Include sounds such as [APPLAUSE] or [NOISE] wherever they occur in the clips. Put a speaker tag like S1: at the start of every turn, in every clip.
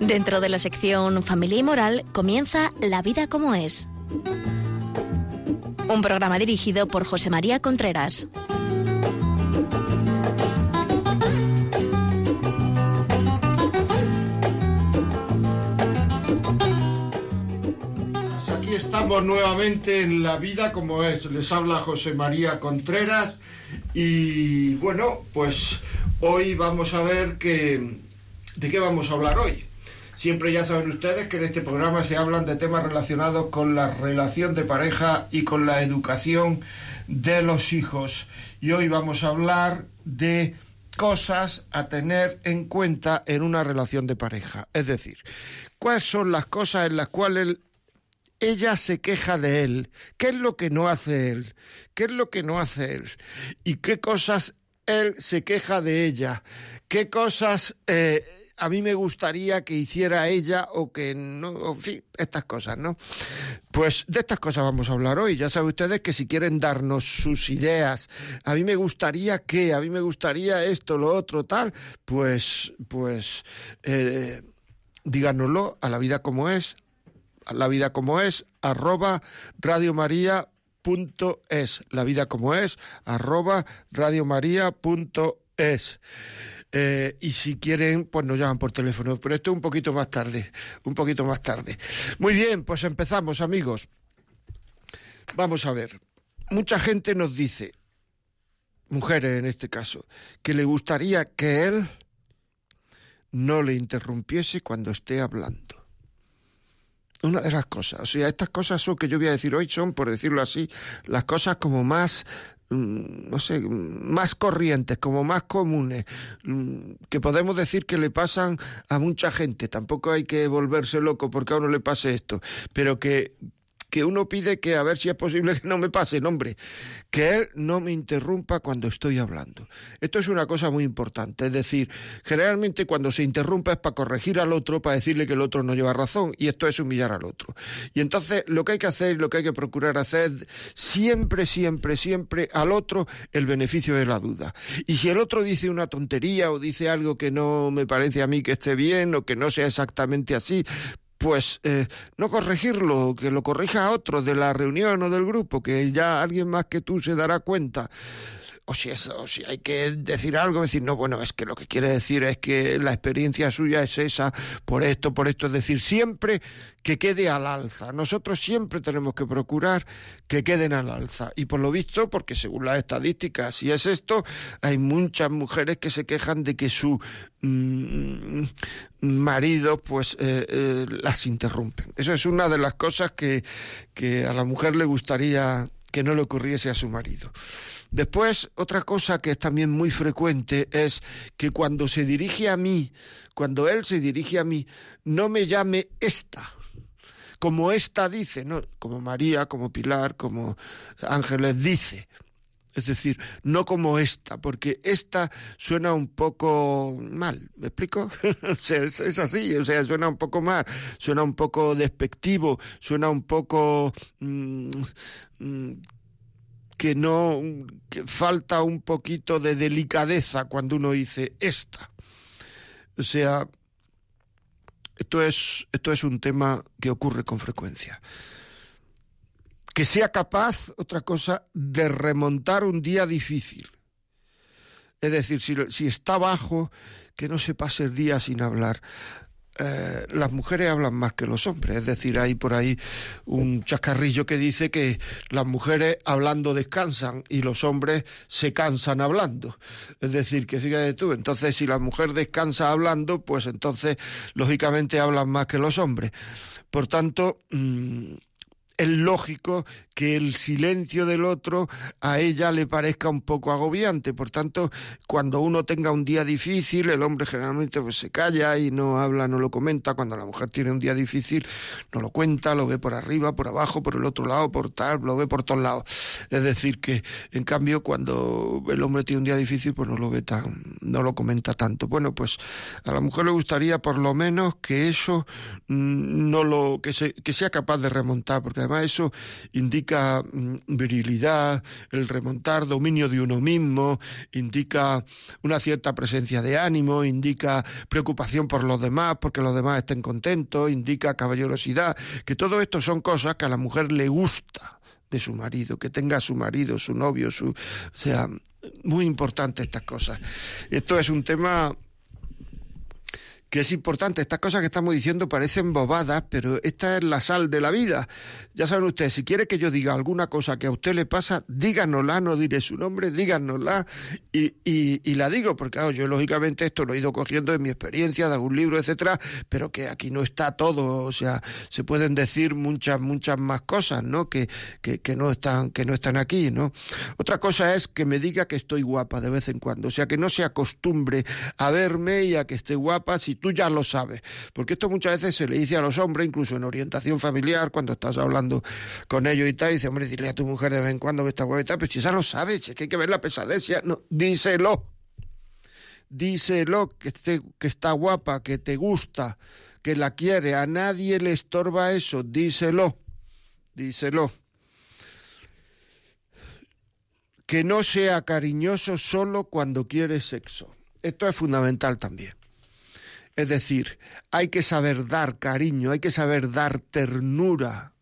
S1: Dentro de la sección Familia y Moral comienza La vida como es. Un programa dirigido por José María Contreras.
S2: Pues Aquí estamos nuevamente en La vida como es. Les habla José María Contreras y bueno, pues hoy vamos a ver que, de qué vamos a hablar hoy. Siempre ya saben ustedes que en este programa se hablan de temas relacionados con la relación de pareja y con la educación de los hijos. Y hoy vamos a hablar de cosas a tener en cuenta en una relación de pareja. Es decir, cuáles son las cosas en las cuales ella se queja de él, qué es lo que no hace él, qué es lo que no hace él y qué cosas él se queja de ella, qué cosas eh, a mí me gustaría que hiciera ella o que no, en fin, estas cosas, ¿no? Pues de estas cosas vamos a hablar hoy. Ya saben ustedes que si quieren darnos sus ideas, a mí me gustaría que, a mí me gustaría esto, lo otro, tal, pues, pues, eh, díganoslo a la vida como es, a la vida como es, arroba Radio María punto es, la vida como es, arroba radiomaria.es. Eh, y si quieren, pues nos llaman por teléfono. Pero esto un poquito más tarde, un poquito más tarde. Muy bien, pues empezamos, amigos. Vamos a ver. Mucha gente nos dice, mujeres en este caso, que le gustaría que él no le interrumpiese cuando esté hablando. Una de las cosas, o sea, estas cosas son que yo voy a decir hoy son, por decirlo así, las cosas como más no sé, más corrientes, como más comunes, que podemos decir que le pasan a mucha gente. Tampoco hay que volverse loco porque a uno le pase esto, pero que que uno pide que a ver si es posible que no me pase, no, hombre, que él no me interrumpa cuando estoy hablando. Esto es una cosa muy importante, es decir, generalmente cuando se interrumpa es para corregir al otro, para decirle que el otro no lleva razón, y esto es humillar al otro. Y entonces lo que hay que hacer, lo que hay que procurar hacer siempre, siempre, siempre al otro el beneficio de la duda. Y si el otro dice una tontería o dice algo que no me parece a mí que esté bien o que no sea exactamente así, pues eh, no corregirlo, que lo corrija a otro de la reunión o del grupo, que ya alguien más que tú se dará cuenta. O si, es, o si hay que decir algo, decir, no, bueno, es que lo que quiere decir es que la experiencia suya es esa, por esto, por esto, es decir, siempre que quede al alza. Nosotros siempre tenemos que procurar que queden al alza. Y por lo visto, porque según las estadísticas, si es esto, hay muchas mujeres que se quejan de que su mmm, marido pues eh, eh, las interrumpen. Eso es una de las cosas que, que a la mujer le gustaría que no le ocurriese a su marido. Después, otra cosa que es también muy frecuente es que cuando se dirige a mí, cuando él se dirige a mí, no me llame esta, como esta dice, no, como María, como Pilar, como Ángeles dice. Es decir, no como esta, porque esta suena un poco mal, ¿me explico? [LAUGHS] o sea, es, así, o sea, suena un poco mal, suena un poco despectivo, suena un poco... Mmm, mmm, que no que falta un poquito de delicadeza cuando uno dice esta. O sea, esto es, esto es un tema que ocurre con frecuencia. Que sea capaz, otra cosa, de remontar un día difícil. Es decir, si, si está bajo, que no se pase el día sin hablar. Eh, las mujeres hablan más que los hombres. Es decir, hay por ahí un chascarrillo que dice que las mujeres hablando descansan y los hombres se cansan hablando. Es decir, que fíjate tú, entonces si la mujer descansa hablando, pues entonces lógicamente hablan más que los hombres. Por tanto, mmm, es lógico que el silencio del otro a ella le parezca un poco agobiante. Por tanto, cuando uno tenga un día difícil, el hombre generalmente pues, se calla y no habla, no lo comenta. Cuando la mujer tiene un día difícil, no lo cuenta, lo ve por arriba, por abajo, por el otro lado, por tal, lo ve por todos lados. Es decir, que en cambio, cuando el hombre tiene un día difícil, pues no lo ve tan, no lo comenta tanto. Bueno, pues a la mujer le gustaría por lo menos que eso mm, no lo, que, se, que sea capaz de remontar, porque además eso indica mm, virilidad, el remontar, dominio de uno mismo, indica una cierta presencia de ánimo, indica preocupación por los demás, porque los demás estén contentos, indica caballerosidad, que todo esto son cosas que a la mujer le gusta de su marido, que tenga su marido, su novio, su, o sea, muy importante estas cosas. Esto es un tema que es importante. Estas cosas que estamos diciendo parecen bobadas, pero esta es la sal de la vida. Ya saben ustedes, si quiere que yo diga alguna cosa que a usted le pasa, díganosla, no diré su nombre, díganosla y, y, la digo, porque claro, yo lógicamente esto lo he ido cogiendo de mi experiencia, de algún libro, etcétera, pero que aquí no está todo, o sea, se pueden decir muchas, muchas más cosas, ¿no? Que, que, que no están, que no están aquí, ¿no? Otra cosa es que me diga que estoy guapa de vez en cuando, o sea, que no se acostumbre a verme y a que esté guapa si tú ya lo sabes. Porque esto muchas veces se le dice a los hombres, incluso en orientación familiar, cuando estás hablando con ellos y tal, dice, hombre, dile a tu mujer de vez en cuando que está guapa y tal, pero si ya lo sabes, es que hay que ver la pesadez, no, díselo. Díselo que, esté, que está guapa, que te gusta, que la quiere, a nadie le estorba eso, díselo, díselo. Que no sea cariñoso solo cuando quiere sexo. Esto es fundamental también. Es decir, hay que saber dar cariño, hay que saber dar ternura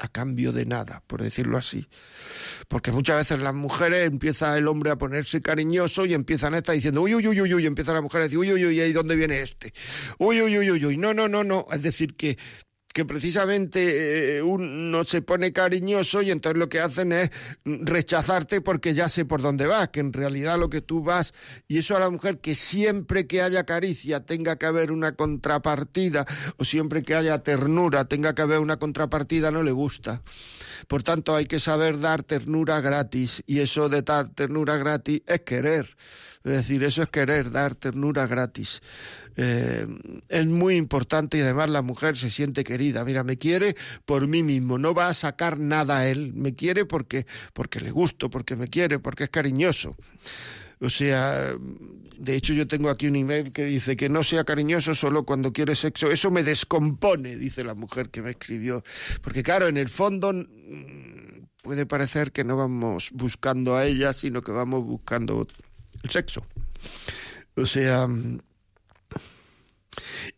S2: a cambio de nada, por decirlo así. Porque muchas veces las mujeres empieza el hombre a ponerse cariñoso y empiezan a estar diciendo uy, uy, uy, uy, uy, y empieza la mujer a decir uy, uy, uy, ¿y dónde viene este? Uy, uy, uy, uy, uy, no, no, no, no. Es decir, que que precisamente eh, uno se pone cariñoso y entonces lo que hacen es rechazarte porque ya sé por dónde vas, que en realidad lo que tú vas, y eso a la mujer que siempre que haya caricia tenga que haber una contrapartida, o siempre que haya ternura tenga que haber una contrapartida, no le gusta. Por tanto, hay que saber dar ternura gratis, y eso de dar ternura gratis es querer. Es decir, eso es querer dar ternura gratis. Eh, es muy importante y además la mujer se siente querida. Mira, me quiere por mí mismo, no va a sacar nada a él, me quiere porque, porque le gusto, porque me quiere, porque es cariñoso. O sea, de hecho yo tengo aquí un email que dice que no sea cariñoso solo cuando quiere sexo. Eso me descompone, dice la mujer que me escribió. Porque claro, en el fondo mm, puede parecer que no vamos buscando a ella, sino que vamos buscando el sexo. O sea,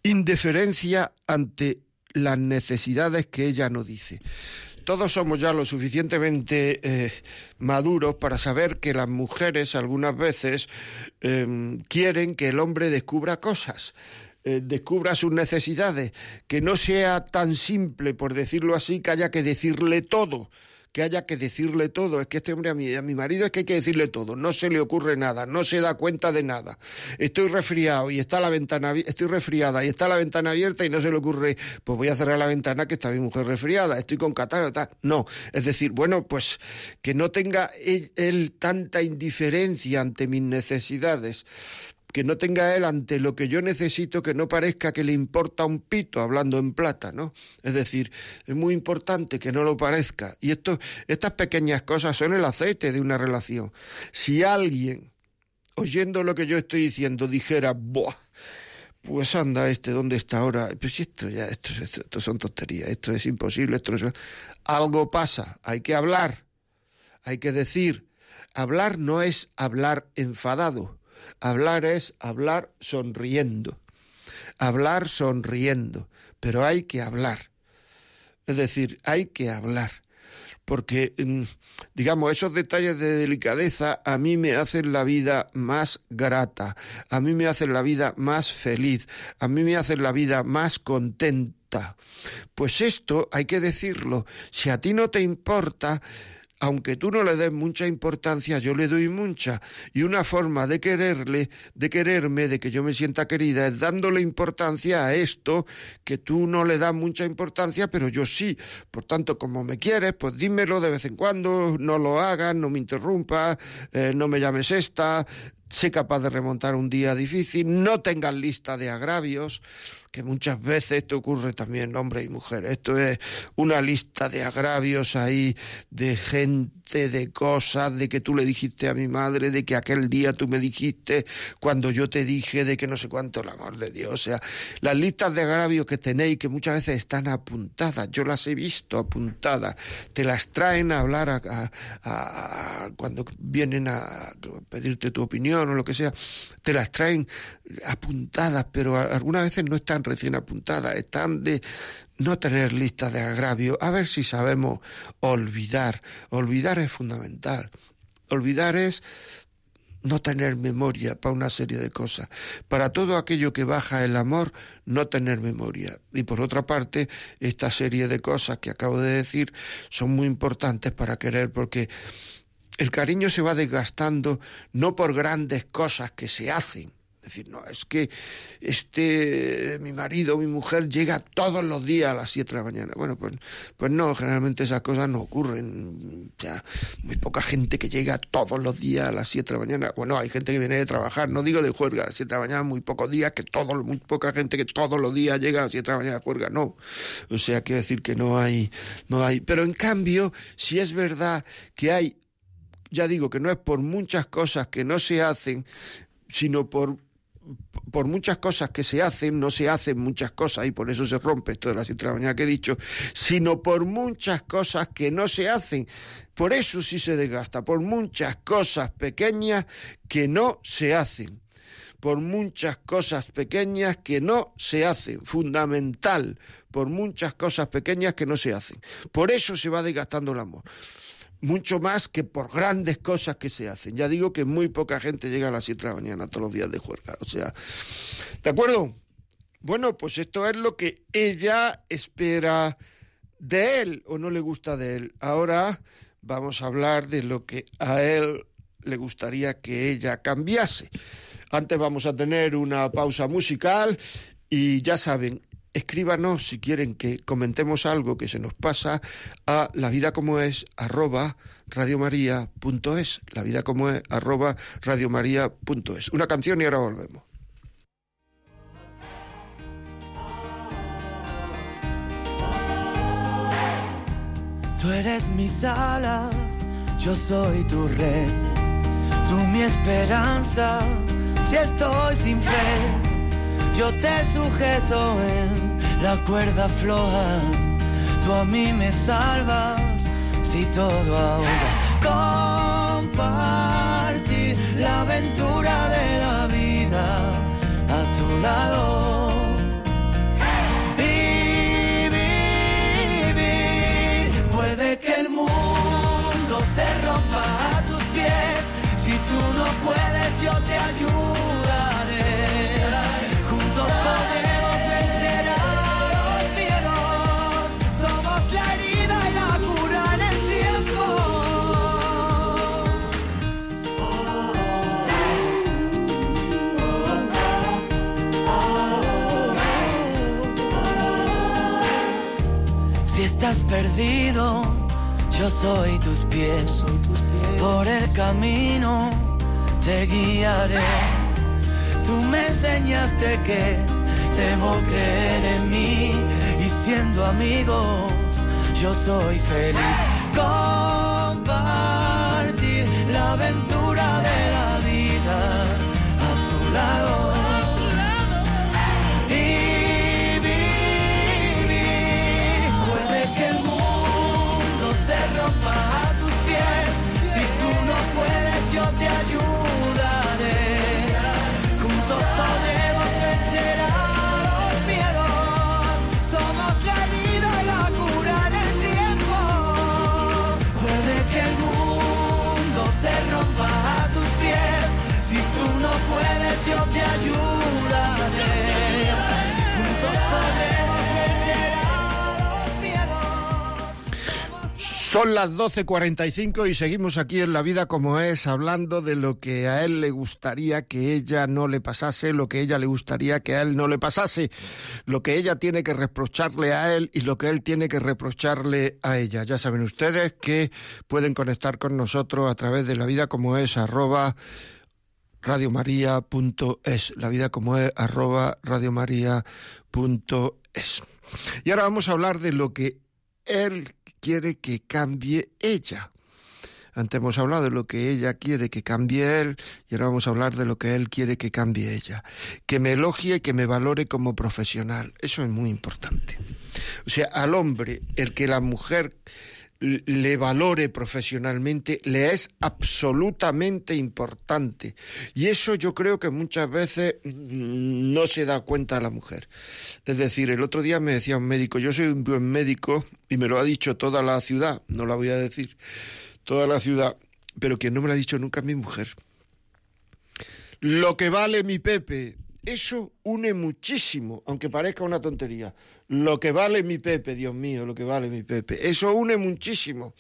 S2: indiferencia ante las necesidades que ella no dice. Todos somos ya lo suficientemente eh, maduros para saber que las mujeres algunas veces em, quieren que el hombre descubra cosas. Eh, descubra sus necesidades, que no sea tan simple, por decirlo así, que haya que decirle todo, que haya que decirle todo. Es que este hombre a mi, a mi marido es que hay que decirle todo. No se le ocurre nada, no se da cuenta de nada. Estoy resfriado y está la ventana, estoy resfriada y está la ventana abierta y no se le ocurre, pues voy a cerrar la ventana que está mi mujer resfriada, estoy con catarro, tal. No, es decir, bueno, pues que no tenga él tanta indiferencia ante mis necesidades que no tenga él ante lo que yo necesito que no parezca que le importa un pito, hablando en plata, ¿no? Es decir, es muy importante que no lo parezca. Y esto, estas pequeñas cosas son el aceite de una relación. Si alguien, oyendo lo que yo estoy diciendo, dijera, ¡buah! Pues anda, este, ¿dónde está ahora? Pues esto ya, esto, esto, son tonterías, esto es imposible, esto no es... Algo pasa, hay que hablar, hay que decir. Hablar no es hablar enfadado, Hablar es hablar sonriendo. Hablar sonriendo. Pero hay que hablar. Es decir, hay que hablar. Porque, mm, digamos, esos detalles de delicadeza a mí me hacen la vida más grata, a mí me hacen la vida más feliz, a mí me hacen la vida más contenta. Pues esto hay que decirlo. Si a ti no te importa, aunque tú no le des mucha importancia, yo le doy mucha. Y una forma de quererle, de quererme, de que yo me sienta querida, es dándole importancia a esto que tú no le das mucha importancia, pero yo sí. Por tanto, como me quieres, pues dímelo de vez en cuando, no lo hagas, no me interrumpas, eh, no me llames esta, sé capaz de remontar un día difícil, no tengas lista de agravios que muchas veces esto ocurre también hombre y mujer. Esto es una lista de agravios ahí, de gente, de cosas, de que tú le dijiste a mi madre, de que aquel día tú me dijiste cuando yo te dije de que no sé cuánto el amor de Dios. O sea, las listas de agravios que tenéis, que muchas veces están apuntadas, yo las he visto apuntadas, te las traen a hablar a, cuando vienen a pedirte tu opinión o lo que sea, te las traen apuntadas, pero algunas veces no están recién apuntadas, están de no tener listas de agravio, a ver si sabemos olvidar. Olvidar es fundamental. Olvidar es no tener memoria para una serie de cosas. Para todo aquello que baja el amor, no tener memoria. Y por otra parte, esta serie de cosas que acabo de decir son muy importantes para querer porque el cariño se va desgastando no por grandes cosas que se hacen, decir, no, es que este mi marido, mi mujer llega todos los días a las 7 de la mañana. Bueno, pues, pues no, generalmente esas cosas no ocurren. Ya, muy poca gente que llega todos los días a las 7 de la mañana. Bueno, hay gente que viene de trabajar, no digo de juerga, a las 7 de la mañana, muy pocos días, que todo, muy poca gente que todos los días llega a las 7 de la mañana a no. O sea, quiero decir que no hay, no hay. Pero en cambio, si es verdad que hay, ya digo que no es por muchas cosas que no se hacen, sino por por muchas cosas que se hacen, no se hacen muchas cosas y por eso se rompe esto de las 7 de la mañana que he dicho, sino por muchas cosas que no se hacen. Por eso sí se desgasta, por muchas cosas pequeñas que no se hacen. Por muchas cosas pequeñas que no se hacen. Fundamental, por muchas cosas pequeñas que no se hacen. Por eso se va desgastando el amor mucho más que por grandes cosas que se hacen. Ya digo que muy poca gente llega a las 7 de la mañana todos los días de juerga. O sea, ¿de acuerdo? Bueno, pues esto es lo que ella espera de él o no le gusta de él. Ahora vamos a hablar de lo que a él le gustaría que ella cambiase. Antes vamos a tener una pausa musical y ya saben, escríbanos si quieren que comentemos algo que se nos pasa a la vida como es arroba radiomaria.es la vida como es arroba radiomaria.es una canción y ahora volvemos.
S3: Tú eres mis alas, yo soy tu rey, tú mi esperanza, si estoy sin fe yo te sujeto en la cuerda floja, tú a mí me salvas si todo ahoga. Compartir la aventura de la vida a tu lado. Y vivir, puede que el mundo se rompa a tus pies, si tú no puedes yo te ayudo perdido, yo soy tus pies. Por el camino te guiaré Tú me enseñaste que debo creer en mí y siendo amigos yo soy feliz. Compartir la aventura de la vida a tu lado. Puedes, yo
S2: Son las 12.45 y seguimos aquí en La Vida como es, hablando de lo que a él le gustaría que ella no le pasase, lo que ella le gustaría que a él no le pasase, lo que ella tiene que reprocharle a él y lo que él tiene que reprocharle a ella. Ya saben ustedes que pueden conectar con nosotros a través de La Vida como es, arroba radiomaria.es, la vida como es, arroba radiomaria.es. Y ahora vamos a hablar de lo que él quiere que cambie ella. Antes hemos hablado de lo que ella quiere que cambie él y ahora vamos a hablar de lo que él quiere que cambie ella. Que me elogie y que me valore como profesional. Eso es muy importante. O sea, al hombre, el que la mujer le valore profesionalmente le es absolutamente importante. Y eso yo creo que muchas veces no se da cuenta la mujer. Es decir, el otro día me decía un médico, yo soy un buen médico y me lo ha dicho toda la ciudad, no la voy a decir, toda la ciudad, pero que no me lo ha dicho nunca mi mujer. Lo que vale mi Pepe, eso une muchísimo, aunque parezca una tontería. Lo que vale mi Pepe, Dios mío, lo que vale mi Pepe. Eso une muchísimo.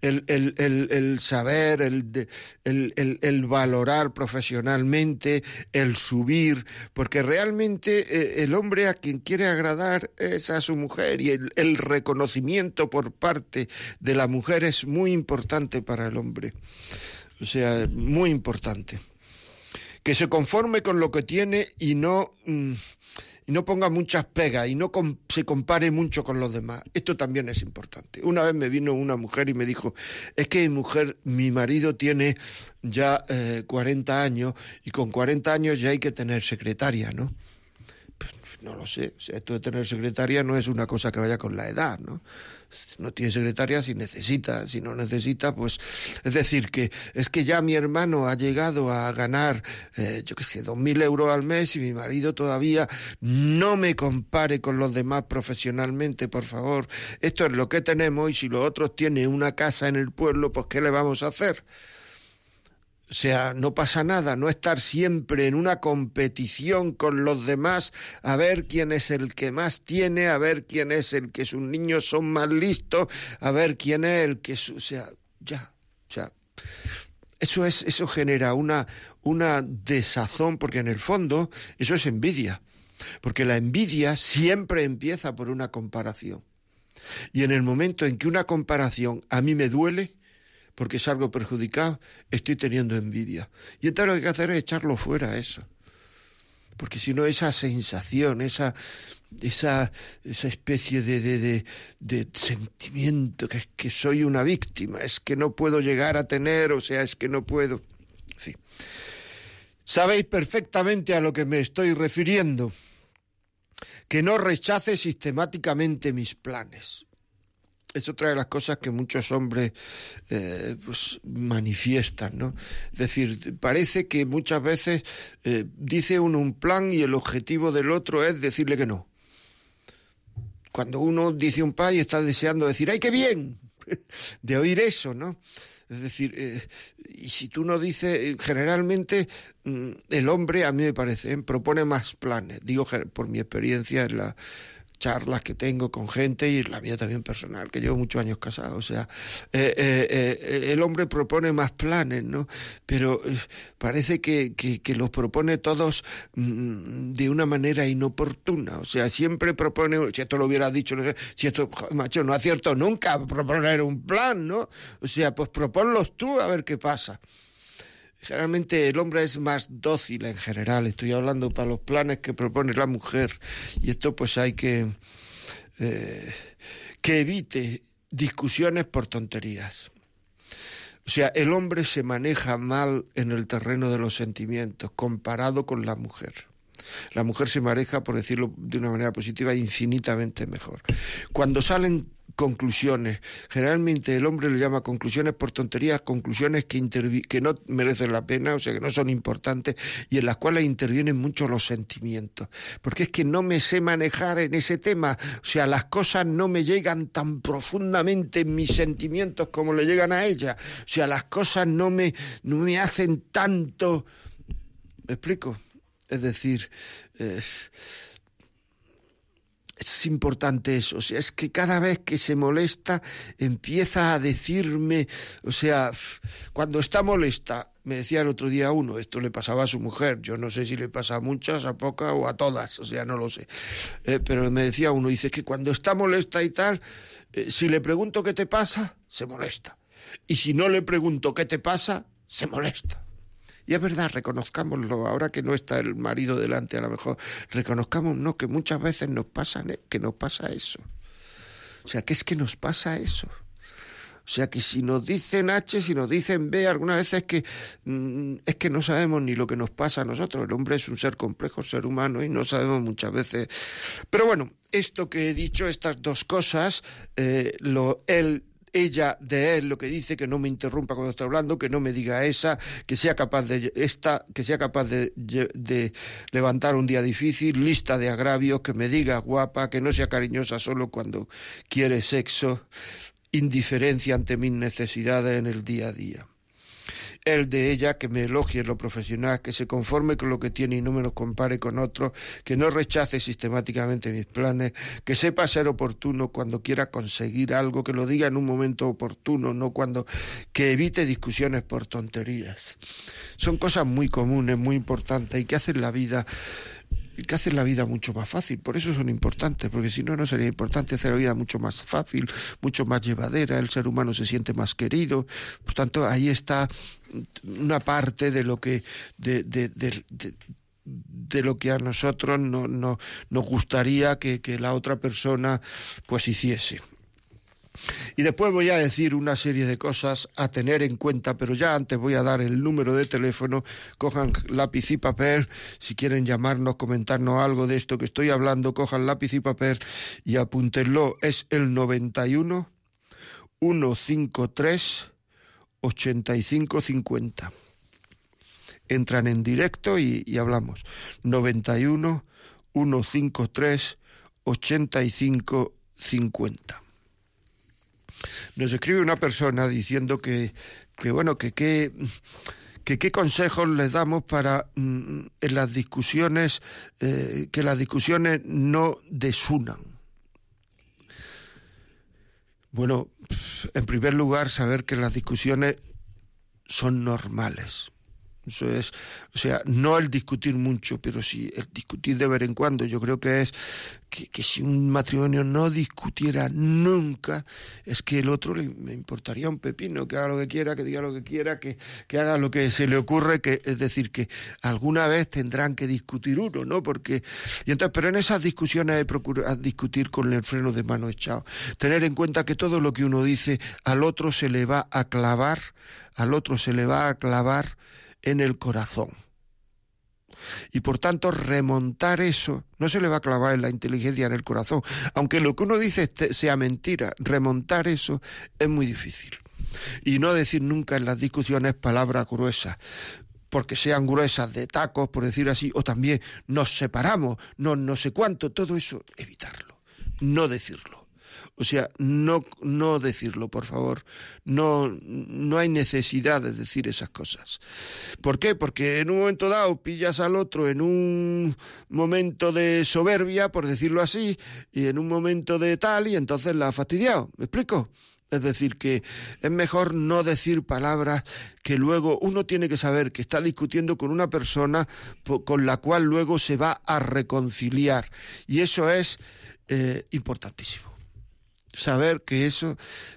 S2: El, el, el, saber, el, el, valorar profesionalmente, el subir, porque realmente eh, el hombre a quien quiere agradar es a su mujer y el reconocimiento por parte de la mujer es muy importante para el hombre. O sea, muy importante que se conforme con lo que tiene y no, mm, no ponga muchas pegas y no se compare mucho con los demás. Esto también es importante. Una vez me vino una mujer y me dijo, es que mi mujer, mi marido tiene ya 40 eh, años y con 40 años ya hay que tener secretaria, ¿no? Pues, no lo sé, esto de tener secretaria no es una cosa que vaya con la edad, ¿no? No tiene secretaria si necesita, si no necesita, pues es decir, que es que ya mi hermano ha llegado a ganar, eh, yo qué sé, dos mil euros al mes y mi marido todavía no me compare con los demás profesionalmente, por favor. Esto es lo que tenemos y si los otros tienen una casa en el pueblo, pues ¿qué le vamos a hacer? O sea, no pasa nada, no estar siempre en una competición con los demás a ver quién es el que más tiene, a ver quién es el que sus niños son más listos, a ver quién es el que... O sea, ya, sea, eso, es, eso genera una, una desazón, porque en el fondo eso es envidia, porque la envidia siempre empieza por una comparación. Y en el momento en que una comparación a mí me duele, porque es algo perjudicado, estoy teniendo envidia. Y entonces lo que hay que hacer es echarlo fuera eso. Porque si no, esa sensación, esa, esa, esa especie de, de, de, sentimiento que es que soy una víctima, es que no puedo llegar a tener, o sea, es que no puedo. En fin. Sabéis perfectamente a lo que me estoy refiriendo. Que no rechace sistemáticamente mis planes es otra de las cosas que muchos hombres eh, pues manifiestan, ¿no? Es decir, parece que muchas veces eh, dice uno un plan y el objetivo del otro es decirle que no. Cuando uno dice un plan y está deseando decir, ¡ay, qué bien! [LAUGHS] de oír eso, ¿no? Es decir, eh, y si tú no dices, generalmente mm, el hombre, a mí me parece, propone más planes. Digo por mi experiencia en la, charlas que tengo con gente y la mía también personal, que llevo muchos años casado. O sea, eh, eh, eh, el hombre propone más planes, ¿no? Pero parece que, que, los propone todos mm, de una manera inoportuna. O sea, siempre propone, si esto lo hubiera dicho, si esto, macho, no acierto nunca proponer un plan, ¿no? O sea, pues proponlos tú a ver qué pasa. Generalmente el hombre es más dócil en general, estoy hablando para los planes que propone la mujer y esto pues hay que eh, que evite discusiones por tonterías. O sea, el hombre se maneja mal en el terreno de los sentimientos comparado con la mujer. La mujer se maneja, por decirlo de una manera positiva, infinitamente mejor. Cuando salen conclusiones. Generalmente el hombre le llama conclusiones por tonterías, conclusiones que, que no merecen la pena, o sea, que no son importantes y en las cuales intervienen mucho los sentimientos. Porque es que no me sé manejar en ese tema, o sea, las cosas no me llegan tan profundamente en mis sentimientos como le llegan a ella, o sea, las cosas no me, no me hacen tanto... ¿Me explico? Es decir, eh, es importante eso, o sea, es que cada vez que se molesta empieza a decirme, o sea, cuando está molesta, me decía el otro día uno, esto le pasaba a su mujer, yo no sé si le pasa a muchas, a pocas o a todas, o sea, no lo sé, eh, pero me decía uno, dice que cuando está molesta y tal, eh, si le pregunto qué te pasa, se molesta, y si no le pregunto qué te pasa, se molesta. Y es verdad, reconozcámoslo, ahora que no está el marido delante a lo mejor, reconozcamos no que muchas veces nos pasa que nos pasa eso. O sea, que es que nos pasa eso. O sea que si nos dicen H, si nos dicen B, algunas veces que mm, es que no sabemos ni lo que nos pasa a nosotros. El hombre es un ser complejo, ser humano, y no sabemos muchas veces. Pero bueno, esto que he dicho, estas dos cosas, eh, lo, él ella de él lo que dice, que no me interrumpa cuando está hablando, que no me diga esa, que sea capaz de esta, que sea capaz de, levantar un día difícil, lista de agravios, que me diga guapa, que no sea cariñosa solo cuando quiere sexo, indiferencia ante mis necesidades en el día a día el de ella que me elogie en lo profesional, que se conforme con lo que tiene y no me lo compare con otros, que no rechace sistemáticamente mis planes, que sepa ser oportuno cuando quiera conseguir algo, que lo diga en un momento oportuno, no cuando que evite discusiones por tonterías. Son cosas muy comunes, muy importantes y que hacen la vida que hacen la vida mucho más fácil. Por eso son importantes, porque si no, no sería importante hacer la vida mucho más fácil, mucho más llevadera, el ser humano se siente más querido. Por tanto, ahí está una parte de lo que, de, de, de, lo que a nosotros no, no, nos gustaría que, que la otra persona pues hiciese. Y después voy a decir una serie de cosas a tener en cuenta, pero ya antes voy a dar el número de teléfono. Cojan lápiz y papel. Si quieren llamarnos, comentarnos algo de esto que estoy hablando, cojan lápiz y papel y apúntenlo. Es el 91 153 8550. Entran en directo y, y hablamos. 91 153 8550 nos escribe una persona diciendo que, bueno, que qué que qué consejos les damos para mm, en las discusiones eh, que las discusiones no desunan. Bueno, en primer lugar, saber que las discusiones son normales. Es, o sea, no el discutir mucho, pero sí el discutir de vez en cuando. Yo creo que es que, si un matrimonio no discutiera nunca, es que el otro le, importaría un pepino, que haga lo que quiera, que diga lo que quiera, que, que haga lo que se le ocurre, que es decir, que alguna vez tendrán que discutir uno, ¿no? Porque, y entonces, pero en esas discusiones hay procurar discutir con el freno de mano echado. Tener en cuenta que todo lo que uno dice al otro se le va a clavar, al otro se le va a clavar en el corazón. Y por tanto, remontar eso no se le va a clavar en la inteligencia en el corazón. Aunque lo que uno dice sea mentira, remontar eso es muy difícil. Y no decir nunca en las discusiones palabras gruesas porque sean gruesas de tacos, por decir así, o también nos separamos, no, no sé cuánto, todo eso, evitarlo, no decirlo. O sea, no, no decirlo, por favor. No, no hay necesidad de decir esas cosas. ¿Por qué? Porque en un momento dado pillas al otro en un momento de soberbia, por decirlo así, y en un momento de tal, y entonces la ha fastidiado. ¿Me explico? Es decir, que es mejor no decir palabras que luego uno tiene que saber que está discutiendo con una persona con la cual luego se va a reconciliar. Y eso es eh, importantísimo saber que eso,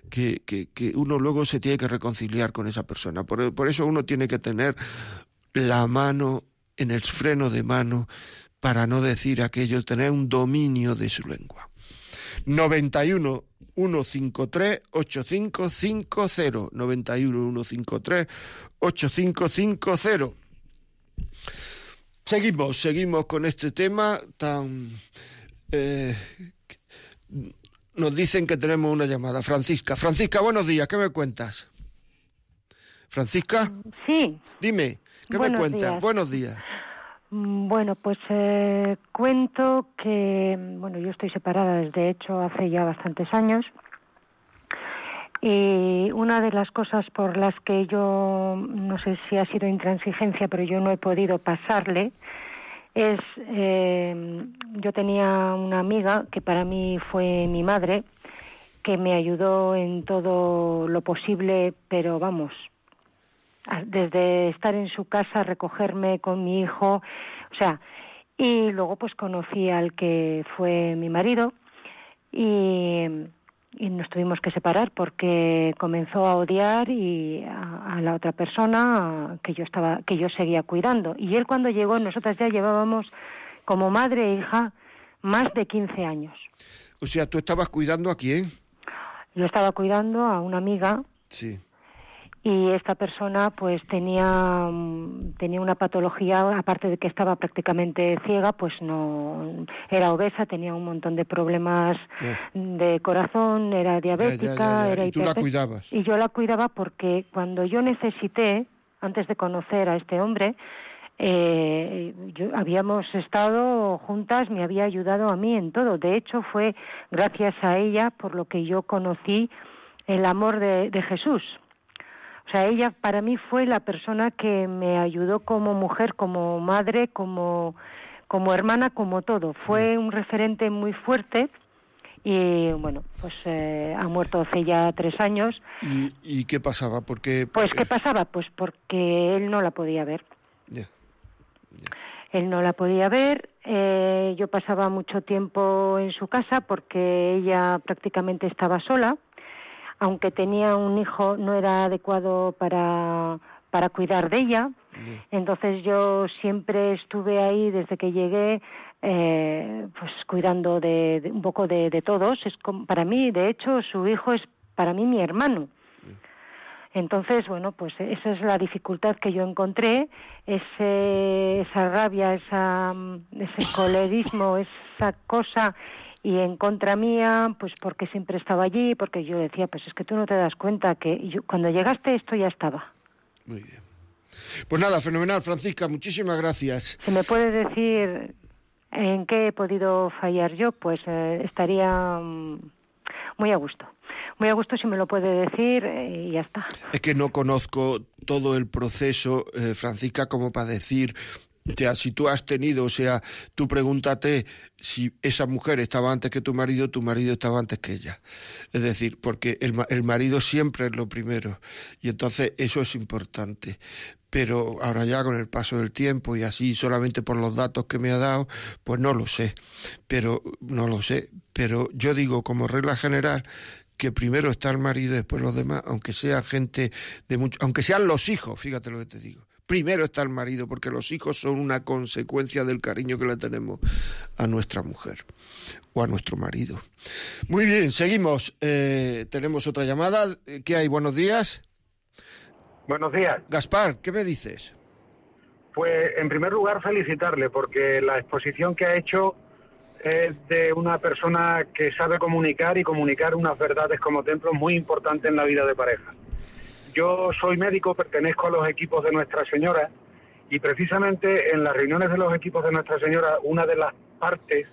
S2: que, que, que, uno luego se tiene que reconciliar con esa persona. Por, por, eso uno tiene que tener la mano en el freno de mano para no decir aquello, tener un dominio de su lengua. 91 153 8550 91 153 8550 Seguimos, seguimos con este tema tan eh, nos dicen que tenemos una llamada. Francisca. Francisca, buenos días. ¿Qué me cuentas? Francisca.
S4: Sí.
S2: Dime, ¿qué me cuentas? Buenos días.
S4: Mm, bueno, pues eh, cuento que, bueno, yo estoy separada desde hecho hace ya bastantes años. Y una de las cosas por las que yo, no sé si ha sido intransigencia, pero yo no he podido pasarle, es, eh, yo tenía una amiga que para mí fue mi madre, que me ayudó en todo lo posible, pero vamos, desde estar en su casa, recogerme con mi hijo, o sea, y luego pues conocí al que fue mi marido y, nos tuvimos que separar porque comenzó a odiar y a, la otra persona que yo estaba que yo seguía cuidando y él cuando llegó nosotras ya llevábamos como madre e hija más de 15 años.
S2: O sea, tú estabas cuidando a quién?
S4: Yo estaba cuidando a una amiga.
S2: Sí
S4: y esta persona pues tenía mm, tenía una patología aparte de que estaba prácticamente ciega pues no era obesa tenía un montón de problemas de corazón era diabética era
S2: y tú la cuidabas.
S4: Y yo la cuidaba porque cuando yo necesité antes de conocer a este hombre eh, yo, habíamos estado juntas, me había ayudado a mí en todo. De hecho, fue gracias a ella por lo que yo conocí el amor de Jesús, sea, ella para mí fue la persona que me ayudó como mujer, como madre, como, como hermana, como todo. Fue un referente muy fuerte y bueno, pues eh, ha muerto hace ya tres años.
S2: ¿Y, qué pasaba? Porque,
S4: Pues qué pasaba, pues porque él no la podía ver. Él no la podía ver. Eh, yo pasaba mucho tiempo en su casa porque ella prácticamente estaba sola aunque tenía un hijo, no era adecuado para, para cuidar de ella. Entonces yo siempre estuve ahí desde que llegué, eh, pues cuidando de, un poco de, todos. Es para mí, de hecho, su hijo es para mí mi hermano. Entonces, bueno, pues esa es la dificultad que yo encontré, ese, esa rabia, esa, ese colerismo, esa cosa y en contra mía, pues porque siempre estaba allí, porque yo decía, pues es que tú no te das cuenta que yo, cuando llegaste esto ya estaba.
S2: Muy bien. Pues nada, fenomenal, Francisca, muchísimas gracias.
S4: ¿Se me puede decir en qué he podido fallar yo? Pues eh, estaría mm, muy a gusto. Muy a gusto si me lo puede decir eh, y ya está.
S2: Es que no conozco todo el proceso, eh, Francisca, como para decir o sea, si tú has tenido, o sea, tú pregúntate si esa mujer estaba antes que tu marido, tu marido estaba antes que ella. Es decir, porque el, el marido siempre es lo primero. Y entonces eso es importante pero ahora ya con el paso del tiempo y así solamente por los datos que me ha dado, pues no lo sé, pero no lo sé, pero yo digo como regla general que primero está el marido y después los demás, aunque sea gente de mucho, aunque sean los hijos, fíjate lo que te digo primero está el marido, porque los hijos son una consecuencia del cariño que le tenemos a nuestra mujer o a nuestro marido. Muy bien, seguimos. Eh, tenemos otra llamada. ¿Qué hay? Buenos días.
S5: Buenos días.
S2: Gaspar, ¿qué me dices?
S5: Pues en primer lugar felicitarle porque la exposición que ha hecho es de una persona que sabe comunicar y comunicar unas verdades como templo muy importantes en la vida de pareja. Yo soy médico, pertenezco a los equipos de Nuestra Señora y precisamente en las reuniones de los equipos de Nuestra Señora, una de las partes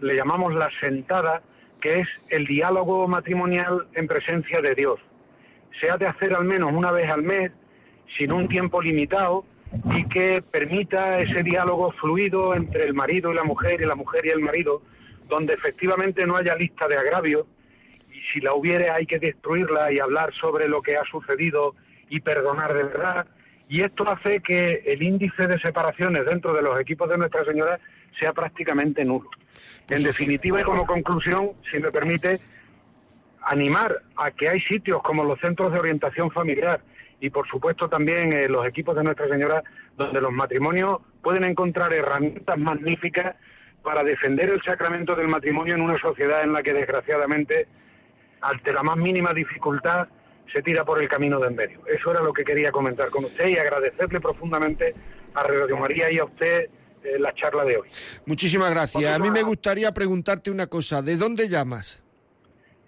S5: le llamamos la sentada, que es el diálogo matrimonial en presencia de Dios. Se ha de hacer al menos una vez al mes, sin un tiempo limitado, y que permita ese diálogo fluido entre el marido y la mujer y la mujer y el marido, donde efectivamente no haya lista de agravios, si la hubiere hay que destruirla y hablar sobre lo que ha sucedido y perdonar de verdad. Y esto hace que el índice de separaciones dentro de los equipos de Nuestra Señora sea prácticamente nulo. En definitiva y como conclusión, si me permite, animar a que hay sitios como los centros de orientación familiar y por supuesto también eh, los equipos de Nuestra Señora donde los matrimonios pueden encontrar herramientas magníficas para defender el sacramento del matrimonio en una sociedad en la que desgraciadamente ante la más mínima dificultad se tira por el camino de en medio. Eso era lo que quería comentar con usted y agradecerle profundamente a Radio María y a usted eh, la charla de hoy.
S2: Muchísimas gracias. A mí me gustaría preguntarte una cosa. ¿De dónde llamas?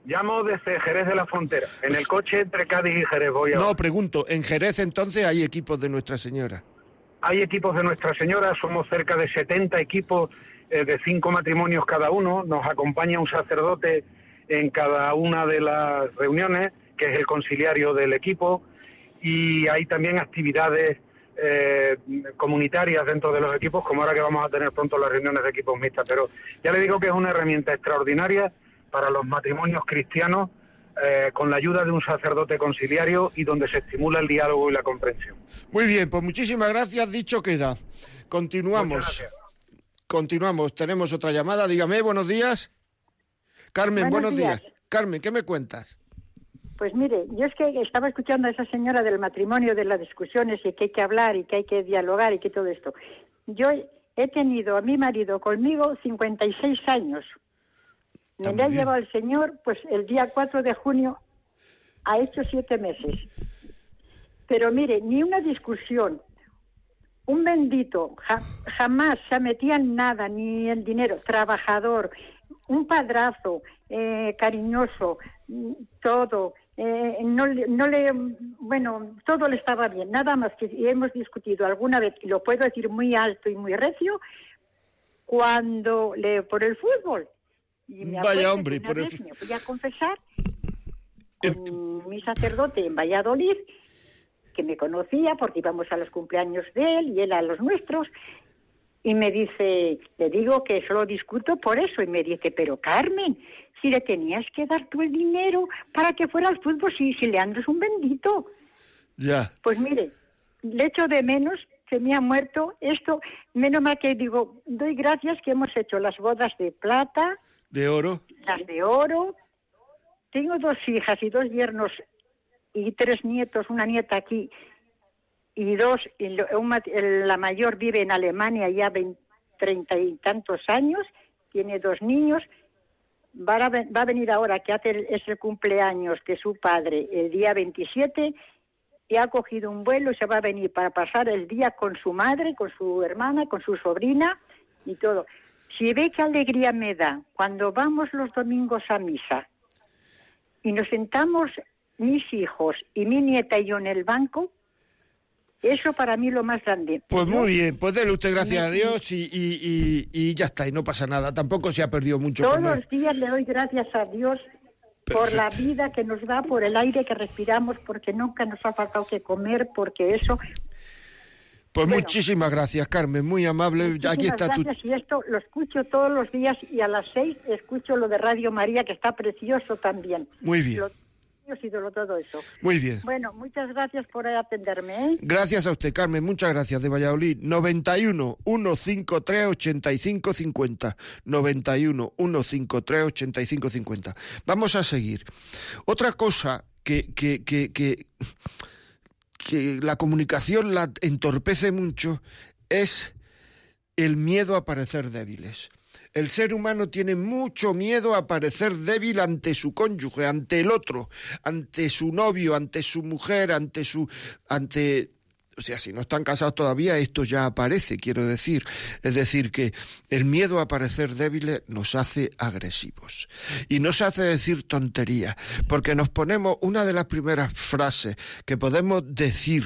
S5: Llamo desde Jerez de la Frontera. En el coche entre Cádiz y Jerez voy a...
S2: No, pregunto. ¿En Jerez entonces hay equipos de Nuestra Señora?
S5: Hay equipos de Nuestra Señora. Somos cerca de 70 equipos eh, de cinco matrimonios cada uno. Nos acompaña un sacerdote en cada una de las reuniones, que es el conciliario del equipo, y hay también actividades eh, comunitarias dentro de los equipos, como ahora que vamos a tener pronto las reuniones de equipos mixtas. Pero ya le digo que es una herramienta extraordinaria para los matrimonios cristianos eh, con la ayuda de un sacerdote conciliario y donde se estimula el diálogo y la comprensión.
S2: Muy bien, pues muchísimas gracias. Dicho queda. Continuamos. Continuamos. Tenemos otra llamada. Dígame, buenos días. Carmen, buenos, días. Carmen, ¿qué me cuentas?
S6: Pues mire, yo es que estaba escuchando a esa señora del matrimonio, de las discusiones y que hay que hablar y que hay que dialogar y que todo esto. Yo he tenido a mi marido conmigo 56 años. Me le ha llevado el Señor, pues el día 4 de junio, ha hecho siete meses. Pero mire, ni una discusión, un bendito, jamás se metía en nada, ni en dinero, trabajador, un padrazo, eh, cariñoso, todo. Eh, no, no le, bueno, todo le estaba bien, nada más que hemos discutido alguna vez, y lo puedo decir muy alto y muy recio, cuando le por el fútbol.
S2: Y Vaya hombre,
S6: por el... me voy a confesar con mi sacerdote en Valladolid, que me conocía porque íbamos a los cumpleaños de él y él a los nuestros, y me dice, le digo que solo discuto por eso, y me dice, pero Carmen, si le tenías que dar tú el dinero para que fuera al fútbol, si, si Leandro es un bendito.
S2: Ya.
S6: Pues mire, le echo de menos, se me ha muerto esto, menos mal que digo, doy gracias que hemos hecho las bodas de plata.
S2: De oro.
S6: Las de oro. Tengo dos hijas y dos yernos y tres nietos, una nieta aquí y dos, la mayor vive en Alemania ya treinta y tantos años, tiene dos niños va a, venir ahora, que hace es el cumpleaños de su padre el día 27, y ha cogido un vuelo y se va a venir para pasar el día con su madre, con su hermana, con su sobrina y todo. Si ve qué alegría me da cuando vamos los domingos a misa y nos sentamos mis hijos y mi nieta y yo en el banco, eso para mí lo más grande.
S2: Pues muy bien, pues déle usted gracias a Dios y, y, ya está, y no pasa nada. Tampoco se ha perdido mucho.
S6: Todos los días le doy gracias a Dios por la vida que nos da, por el aire que respiramos, porque nunca nos ha faltado que comer, porque eso...
S2: Pues muchísimas gracias, Carmen, muy amable. Aquí está
S6: gracias, y esto lo escucho todos los días y a las seis escucho lo de Radio María, que está precioso también.
S2: Muy bien
S6: ídolo, todo eso.
S2: Muy bien.
S6: Bueno, muchas gracias por atenderme. ¿eh?
S2: Gracias a usted, Carmen, muchas gracias de Valladolid. 91 153 85 50. 91 153 85 50. Vamos a seguir. Otra cosa que, que, que, que, que la comunicación la entorpece mucho es el miedo a parecer débiles. El ser humano tiene mucho miedo a parecer débil ante su cónyuge, ante el otro, ante su novio, ante su mujer, ante su ante o sea, si no están casados todavía, esto ya aparece, quiero decir. Es decir, que el miedo a parecer débiles nos hace agresivos. Y nos hace decir tonterías, porque nos ponemos una de las primeras frases que podemos decir